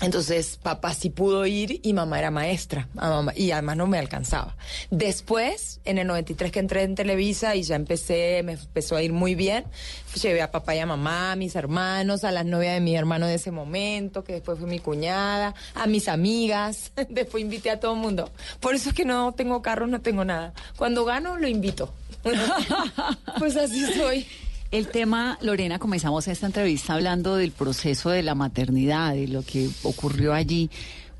Entonces, papá sí pudo ir y mamá era maestra. y además no me alcanzaba. Después, en el 93 que entré en Televisa y ya empecé, me empezó a ir muy bien, llevé a papá y a mamá, a mis hermanos, a las novias de mi hermano de ese momento, que después fue mi cuñada, a mis amigas. Después invité a todo el mundo. Por eso es que no tengo carro, no tengo nada. Cuando gano, lo invito. pues así soy. El tema, Lorena, comenzamos esta entrevista hablando del proceso de la maternidad, de lo que ocurrió allí.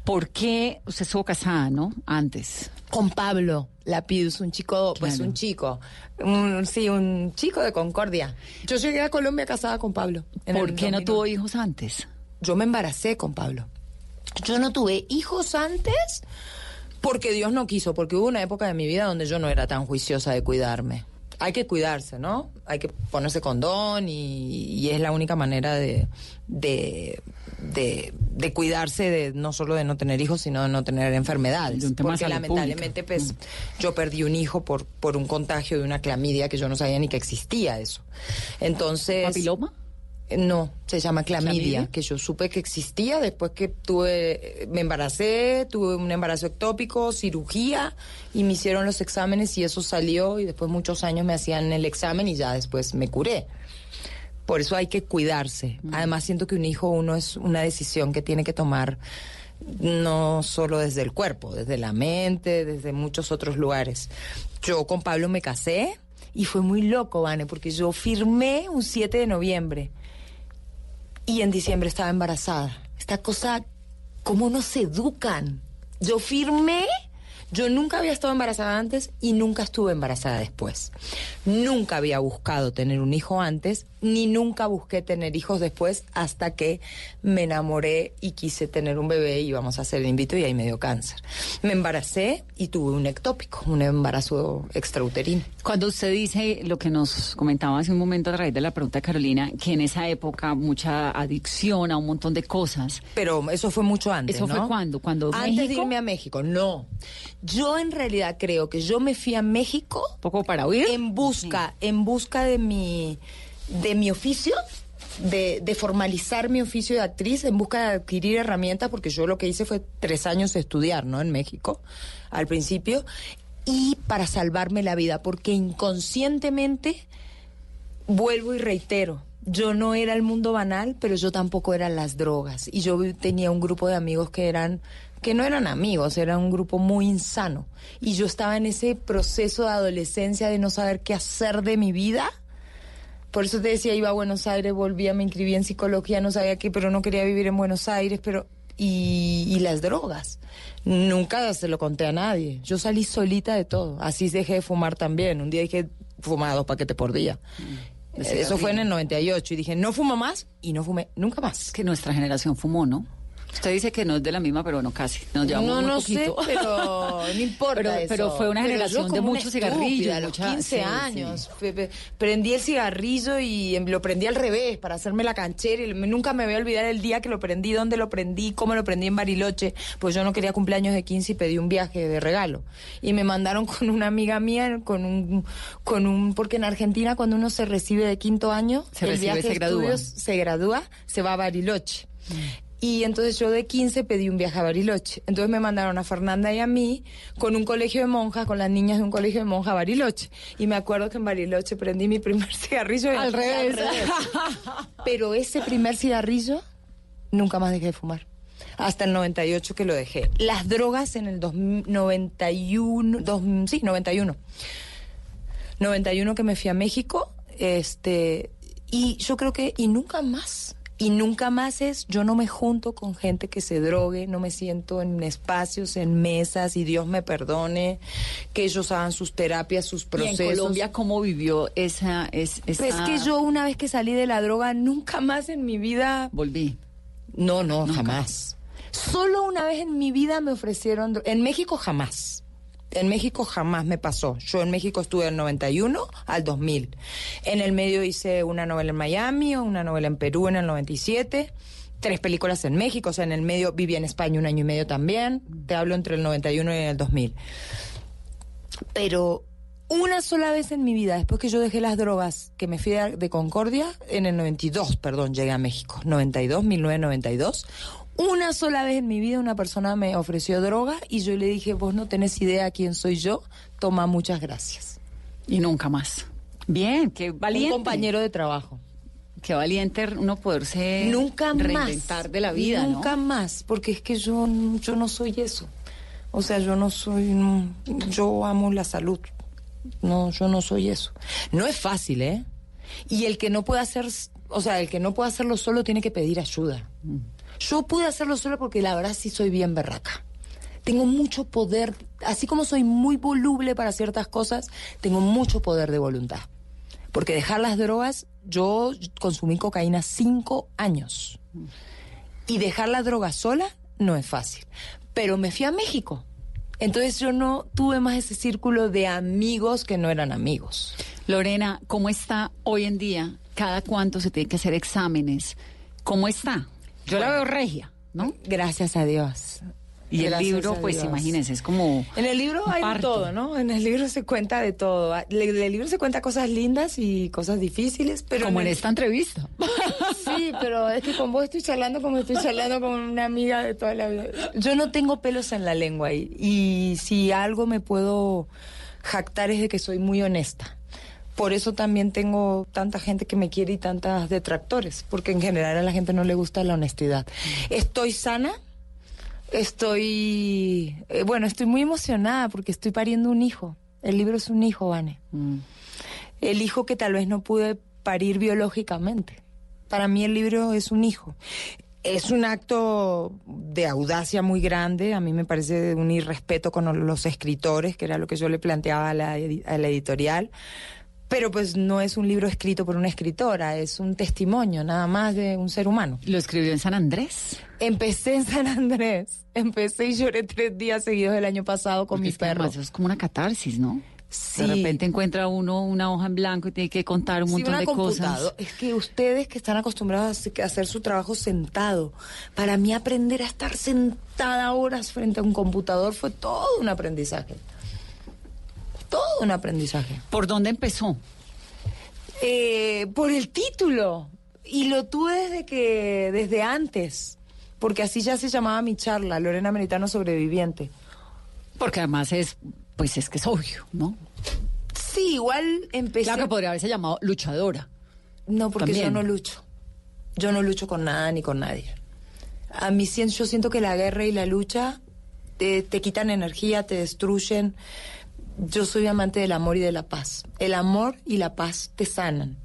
¿Por qué usted estuvo casada, no? Antes. Con Pablo Lapidus, un chico, pues un chico, sí, un chico de Concordia. Yo llegué a Colombia casada con Pablo. ¿Por qué no tuvo hijos antes? Yo me embaracé con Pablo. Yo no tuve hijos antes porque Dios no quiso, porque hubo una época de mi vida donde yo no era tan juiciosa de cuidarme hay que cuidarse, ¿no? Hay que ponerse condón y, es la única manera de, de, de, cuidarse de no solo de no tener hijos, sino de no tener enfermedades. Porque lamentablemente, pues, mm. yo perdí un hijo por, por un contagio de una clamidia que yo no sabía ni que existía eso. Entonces. ¿Papiloma? No, se llama clamidia, que yo supe que existía después que tuve, me embaracé, tuve un embarazo ectópico, cirugía y me hicieron los exámenes y eso salió y después muchos años me hacían el examen y ya después me curé. Por eso hay que cuidarse. Mm. Además siento que un hijo uno es una decisión que tiene que tomar no solo desde el cuerpo, desde la mente, desde muchos otros lugares. Yo con Pablo me casé y fue muy loco, Vane, porque yo firmé un 7 de noviembre y en diciembre estaba embarazada. Esta cosa, ¿cómo nos educan? Yo firmé, Yo nunca había estado embarazada antes y nunca estuve embarazada después. Nunca había buscado tener un hijo antes, ni nunca busqué tener hijos después hasta que me enamoré y quise tener un bebé y íbamos a hacer el invito y ahí me dio cáncer. Me embaracé y tuve un ectópico, un embarazo extrauterino. Cuando usted dice lo que nos comentaba hace un momento a raíz de la pregunta de Carolina, que en esa época mucha adicción a un montón de cosas. Pero eso fue mucho antes. ¿Eso ¿no? fue cuándo? ¿Cuando Antes México? de irme a México, no. Yo en realidad creo que yo me fui a México. ¿Poco para huir? En busca, en busca de mi, de mi oficio. De, formalizar mi oficio de actriz en busca de adquirir herramientas, porque yo lo que hice fue tres años estudiar, ¿no? En México, al principio, y para salvarme la vida, porque inconscientemente vuelvo y reitero, yo no era el mundo banal, pero yo tampoco era las drogas. Y yo tenía un grupo de amigos que eran, que no eran amigos, era un grupo muy insano. Y yo estaba en ese proceso de adolescencia de no saber qué hacer de mi vida. Por eso te decía, iba a Buenos Aires, volvía, me inscribí en psicología, no sabía qué, pero no quería vivir en Buenos Aires, pero... Y, y las drogas. Nunca se lo conté a nadie. Yo salí solita de todo. Así dejé de fumar también. Un día dije, fumaba dos paquetes por día. De Eso fue en el 98 y dije, no fumo más y no fumé nunca más. Que nuestra generación fumó, ¿no? Usted dice que no es de la misma, pero no casi. Nos llevamos no, muy no sé, poquito. pero no importa Pero- eso. pero fue una yo generación de como una mucho cigarrillo, estúpida, A los mucha- 15 sí, años. Prendí el cigarrillo y em, lo prendí al revés para hacerme la canchera. Y nunca me voy a olvidar el día que lo prendí, dónde lo prendí, cómo lo prendí en Bariloche. Pues yo no quería cumpleaños de 15 y pedí un viaje de regalo. Y me mandaron con una amiga mía, con un, con un, porque en Argentina cuando uno se recibe de quinto año, Se el recibe, viaje se de gradúa. estudios se gradúa, se va a Bariloche. Y entonces yo de 15 pedí un viaje a Bariloche. Entonces me mandaron a Fernanda y a mí con un colegio de monjas, con las niñas de un colegio de monjas a Bariloche. Y me acuerdo que en Bariloche prendí mi primer cigarrillo. Al revés. Pero ese primer cigarrillo nunca más dejé de fumar. Hasta el 98 que lo dejé. Las drogas en el 2000 91, dos- sí, 91. 91 que me fui a México, este, y yo creo que, y nunca más. Y nunca más es, yo no me junto con gente que se drogue, no me siento en espacios, en mesas, y Dios me perdone, que ellos hagan sus terapias, sus ¿Y procesos. en Colombia cómo vivió esa... Es, esa- Pues es que yo una vez que salí de la droga, nunca más en mi vida... Volví. No, no, jamás. Solo una vez en mi vida me ofrecieron... En México jamás. En México jamás me pasó. Yo en México estuve del 91 al 2000. En el medio hice una novela en Miami, una novela en Perú en el 97, tres películas en México, o sea, en el medio viví en España un año y medio también. Te hablo entre el 91 y el 2000. Pero una sola vez en mi vida, después que yo dejé las drogas, que me fui de, Concordia, en el 92, perdón, llegué a México, 92, 1992. Una sola vez en mi vida una persona me ofreció droga y yo le dije, vos no tenés idea quién soy yo, toma muchas gracias. Y nunca más. Bien, qué valiente. Un compañero de trabajo. Qué valiente uno poderse Nunca más. reinventar de la vida, ¿no? Nunca más, porque es que yo, yo no soy eso. O sea, yo no soy, no- yo amo la salud. No, yo no soy eso. No es fácil, ¿eh? Y el que no puede hacer, o sea, el que no puede hacerlo solo tiene que pedir ayuda. Yo pude hacerlo solo porque la verdad sí soy bien berraca. Tengo mucho poder, así como soy muy voluble para ciertas cosas, tengo mucho poder de voluntad. Porque dejar las drogas, yo consumí cocaína cinco años. Y dejar la droga sola no es fácil. Pero me fui a México. Entonces yo no tuve más ese círculo de amigos que no eran amigos. Lorena, ¿cómo está hoy en día? ¿Cada cuánto se tiene que hacer exámenes? ¿Cómo está? Yo la veo regia, ¿no? Gracias a Dios. Y el libro, pues imagínense, es como... En el libro hay de todo, ¿no? En el libro se cuenta de todo. Le- En el libro se cuenta cosas lindas y cosas difíciles, pero... Como en el- esta entrevista. Sí, pero es que con vos estoy charlando como estoy charlando con una amiga de toda la vida. Yo no tengo pelos en la lengua y, y si algo me puedo jactar es de que soy muy honesta. Por eso también tengo tanta gente que me quiere y tantas detractores, porque en general a la gente no le gusta la honestidad. Estoy sana, estoy, eh, bueno, estoy muy emocionada porque estoy pariendo un hijo. El libro es un hijo, Vane. Mm. El hijo que tal vez no pude parir biológicamente. Para mí el libro es un hijo. es un acto de audacia muy grande, a mí me parece un irrespeto con los escritores, que era lo que yo le planteaba a la, edi- a la editorial, pero pues no es un libro escrito por una escritora, es un testimonio nada más de un ser humano. ¿Lo escribió en San Andrés? Empecé en San Andrés, empecé y lloré tres días seguidos el año pasado con Porque mi es perro. eso es como una catarsis, ¿no? Sí. De repente encuentra uno una hoja en blanco y tiene que contar un montón de cosas. Es que ustedes que están acostumbrados a hacer- a hacer su trabajo sentado, para mí aprender a estar sentada horas frente a un computador fue todo un aprendizaje. Todo un aprendizaje. ¿Por dónde empezó? Eh, por el título. Y lo tuve desde que, desde antes. Porque así ya se llamaba mi charla, Lorena Meritano Sobreviviente. Porque además es, pues es que es obvio, ¿no? Sí, igual empecé. Claro que podría haberse llamado luchadora. No, porque yo no lucho. Yo no lucho con nada ni con nadie. A mí yo siento que la guerra y la lucha te, te quitan energía, te destruyen. Yo soy amante del amor y de la paz. El amor y la paz te sanan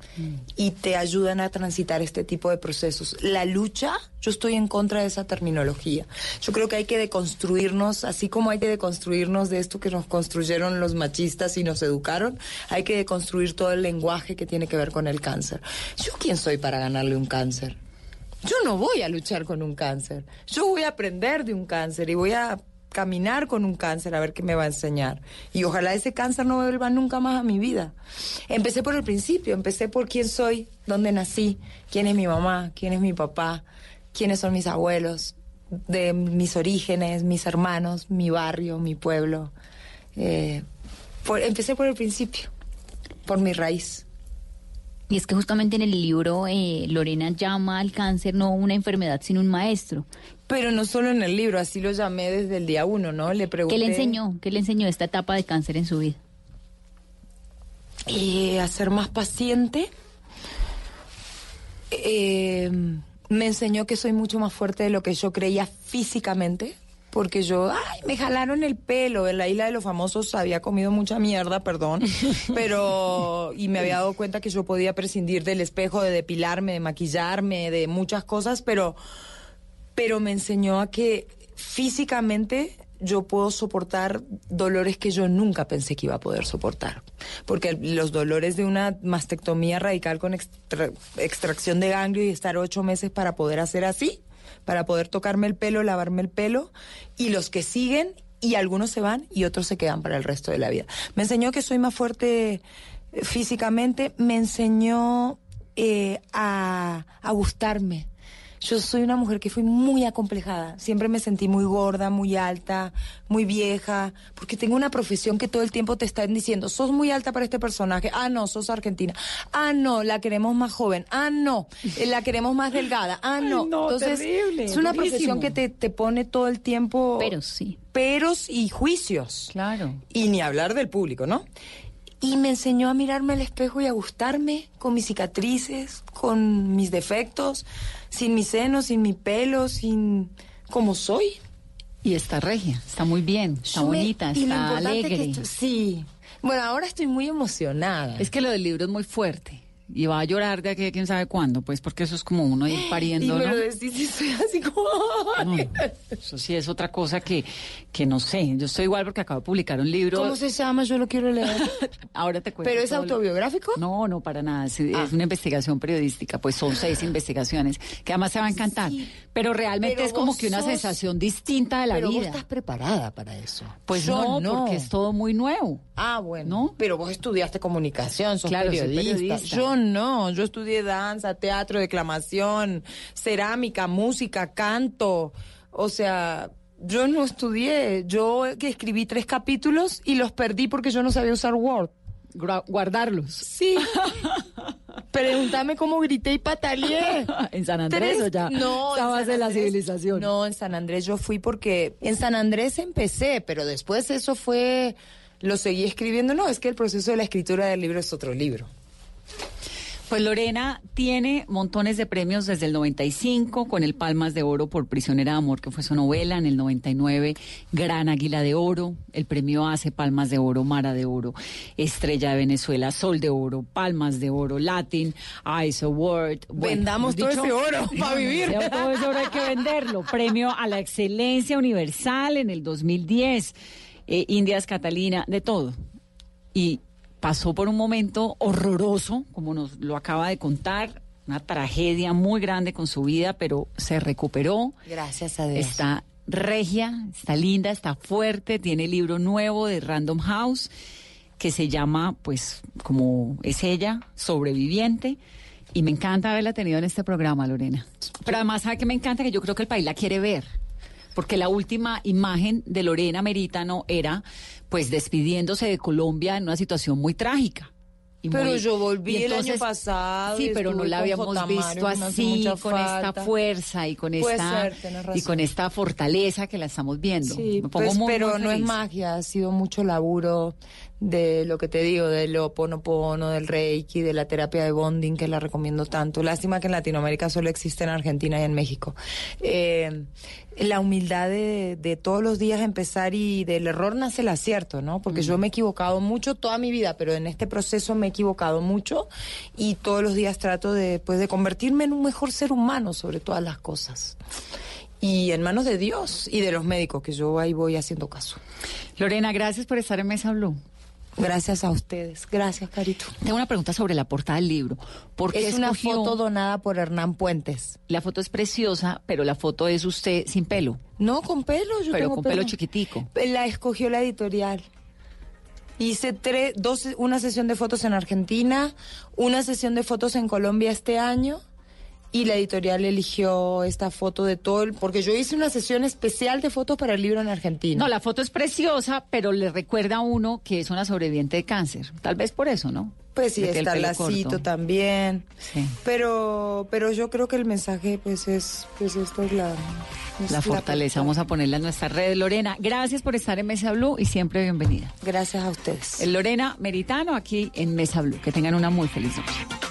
y te ayudan a transitar este tipo de procesos. La lucha, yo estoy en contra de esa terminología. Yo creo que hay que deconstruirnos, así como hay que deconstruirnos de esto que nos construyeron los machistas y nos educaron, hay que deconstruir todo el lenguaje que tiene que ver con el cáncer. ¿Yo quién soy para ganarle un cáncer? Yo no voy a luchar con un cáncer. Yo voy a aprender de un cáncer y voy a caminar con un cáncer a ver qué me va a enseñar. Y ojalá ese cáncer no vuelva nunca más a mi vida. Empecé por el principio, empecé por quién soy, dónde nací, quién es mi mamá, quién es mi papá, quiénes son mis abuelos, de mis orígenes, mis hermanos, mi barrio, mi pueblo. Eh, por- empecé por el principio, por mi raíz. Y es que justamente en el libro eh, Lorena llama al cáncer no una enfermedad, sino un maestro. Pero no solo en el libro, así lo llamé desde el día uno, ¿no? Le pregunté. ¿Qué le enseñó? ¿Qué le enseñó esta etapa de cáncer en su vida? eh, a ser más paciente. Eh, me enseñó que soy mucho más fuerte de lo que yo creía físicamente. Porque yo, ay, me jalaron el pelo. En la isla de los famosos había comido mucha mierda, perdón. Pero, y me había dado cuenta que yo podía prescindir del espejo, de depilarme, de maquillarme, de muchas cosas, pero, pero me enseñó a que físicamente yo puedo soportar dolores que yo nunca pensé que iba a poder soportar. Porque los dolores de una mastectomía radical con extra- extracción de ganglio y estar ocho meses para poder hacer así, para poder tocarme el pelo, lavarme el pelo, y los que siguen, y algunos se van y otros se quedan para el resto de la vida. Me enseñó que soy más fuerte eh, físicamente, me enseñó eh, a, a gustarme. Yo soy una mujer que fui muy acomplejada. Siempre me sentí muy gorda, muy alta, muy vieja, porque tengo una profesión que todo el tiempo te están diciendo, sos muy alta para este personaje. Ah, no, sos argentina. Ah, no, la queremos más joven. Ah, no, eh, la queremos más delgada. Ah, no. no, Entonces, terrible, es una durísimo. profesión que te, te pone todo el tiempo Pero sí. peros y juicios. Claro. Y ni hablar del público, ¿no? Y me enseñó a mirarme al espejo y a gustarme con mis cicatrices, con mis defectos, sin mis senos, sin mi pelo, sin como soy. Y está regia, está muy bien, está Yo me- bonita, y lo está que alegre. esto- sí. Bueno, ahora estoy muy emocionada. Es que lo del libro es muy fuerte. Y va a llorar de aquí a quién sabe cuándo, pues porque eso es como uno ir y pariendo, me ¿no? lo decís y así como... No, eso sí es otra cosa que, que no sé. Yo estoy igual porque acabo de publicar un libro. ¿Cómo se llama? Yo lo quiero leer. Ahora te cuento. ¿Pero es lo- autobiográfico? No, no, para nada. Es, es Ah. una investigación periodística. Pues son seis investigaciones que además se va a encantar. Sí. Pero realmente Pero es como que una sos- sensación distinta de la Pero vos vida. estás preparada para eso. Pues Yo no, porque es todo muy nuevo. Ah, bueno. ¿No? Pero vos estudiaste comunicación, sos Claro, periodista. periodista. Yo no, yo estudié danza, teatro, declamación, cerámica, música, canto. O sea, yo no estudié. Yo que escribí tres capítulos y los perdí porque yo no sabía usar Word. Guardarlos. Sí. Pregúntame cómo grité y pataleé. ¿En San Andrés Tres- o ya No, en estabas San en la civilización? No, en San Andrés yo fui porque en San Andrés empecé, pero después eso fue, lo seguí escribiendo. No, es que el proceso de la escritura del libro es otro libro. Pues Lorena tiene montones de premios desde el 95 con el Palmas de Oro por Prisionera de Amor, que fue su novela, en el 99 Gran Águila de Oro, el premio hace Palmas de Oro, Mara de Oro, Estrella de Venezuela, Sol de Oro, Palmas de Oro, Latin, Ice Award. Vendamos todo ese oro para vivir. Todo ese oro hay que venderlo. Premio a la excelencia universal en el 2010, eh, Indias Catalina, de todo. Y pasó por un momento horroroso, como nos lo acaba de contar, una tragedia muy grande con su vida, pero se recuperó. Gracias a Dios. Está regia, está linda, está fuerte, tiene libro nuevo de Random House que se llama, pues, como es ella, sobreviviente. Y me encanta haberla tenido en este programa, Lorena. Pero además, ¿sabe que me encanta? Que yo creo que el país la quiere ver. Porque la última imagen de Lorena Meritano era, pues, despidiéndose de Colombia en una situación muy trágica. y Pero muy- yo volví y el año entonces- pasado. Sí, pero no la habíamos visto así, con esta falta. fuerza y con Puede esta ser, y con esta fortaleza que la estamos viendo. Sí, Me pongo pues, muy, pero muy no es magia, ha sido mucho laburo de lo que te digo, del oponopono, del reiki, de la terapia de bonding, que la recomiendo tanto. Lástima que en Latinoamérica solo existe en Argentina y en México. Eh, la humildad de, de todos los días empezar y del error nace el acierto, ¿no? Porque yo me he equivocado mucho toda mi vida, pero en este proceso me he equivocado mucho y todos los días trato de, pues, de convertirme en un mejor ser humano sobre todas las cosas. Y en manos de Dios y de los médicos, que yo ahí voy haciendo caso. Lorena, gracias por estar en Mesa Blue. Gracias a ustedes. Gracias, Carito. Tengo una pregunta sobre la portada del libro. ¿Por qué Es una escogió- foto donada por Hernán Puentes. La foto es preciosa, pero la foto es usted sin pelo. No, con pelo, yo pero tengo con pelo chiquitico. La escogió la editorial. Hice tres, dos, una sesión de fotos en Argentina, una sesión de fotos en Colombia este año y la editorial eligió esta foto de todo el, porque yo hice una sesión especial de fotos para el libro en Argentina. No, la foto es preciosa, pero le recuerda a uno que es una sobreviviente de cáncer. Tal vez por eso, ¿no? Pues sí, está lacito corto. también. Sí. Pero, pero yo creo que el mensaje, pues es, pues esto es la, es La fortaleza. Vamos a ponerla en nuestra red. Lorena, gracias por estar en Mesa Blue y siempre bienvenida. Gracias a ustedes. El Lorena Meritano aquí en Mesa Blue. Que tengan una muy feliz noche.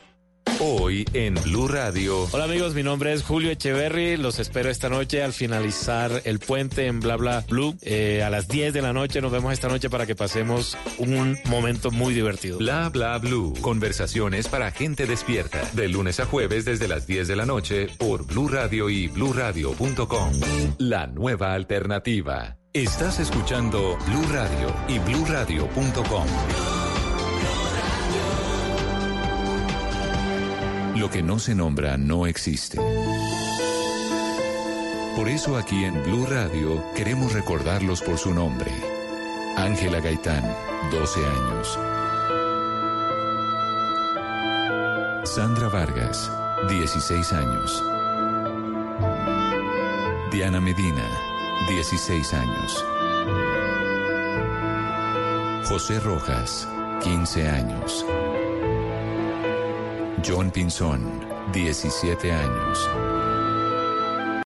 Hoy en Blue Radio. Hola amigos, mi nombre es Julio Echeverry. Los espero esta noche al finalizar el puente en Bla Bla Blue. Eh, a las 10 de la noche nos vemos esta noche para que pasemos un momento muy divertido. Bla Bla Blue. Conversaciones para gente despierta. De lunes a jueves desde las 10 de la noche por Blue Radio y bluradio.com. La nueva alternativa. Estás escuchando Blue Radio y bluradio.com. Lo que no se nombra no existe. Por eso aquí en Blue Radio queremos recordarlos por su nombre. Ángela Gaitán, 12 años. Sandra Vargas, 16 años. Diana Medina, 16 años. José Rojas, 15 años. John Pinzón, 17 años.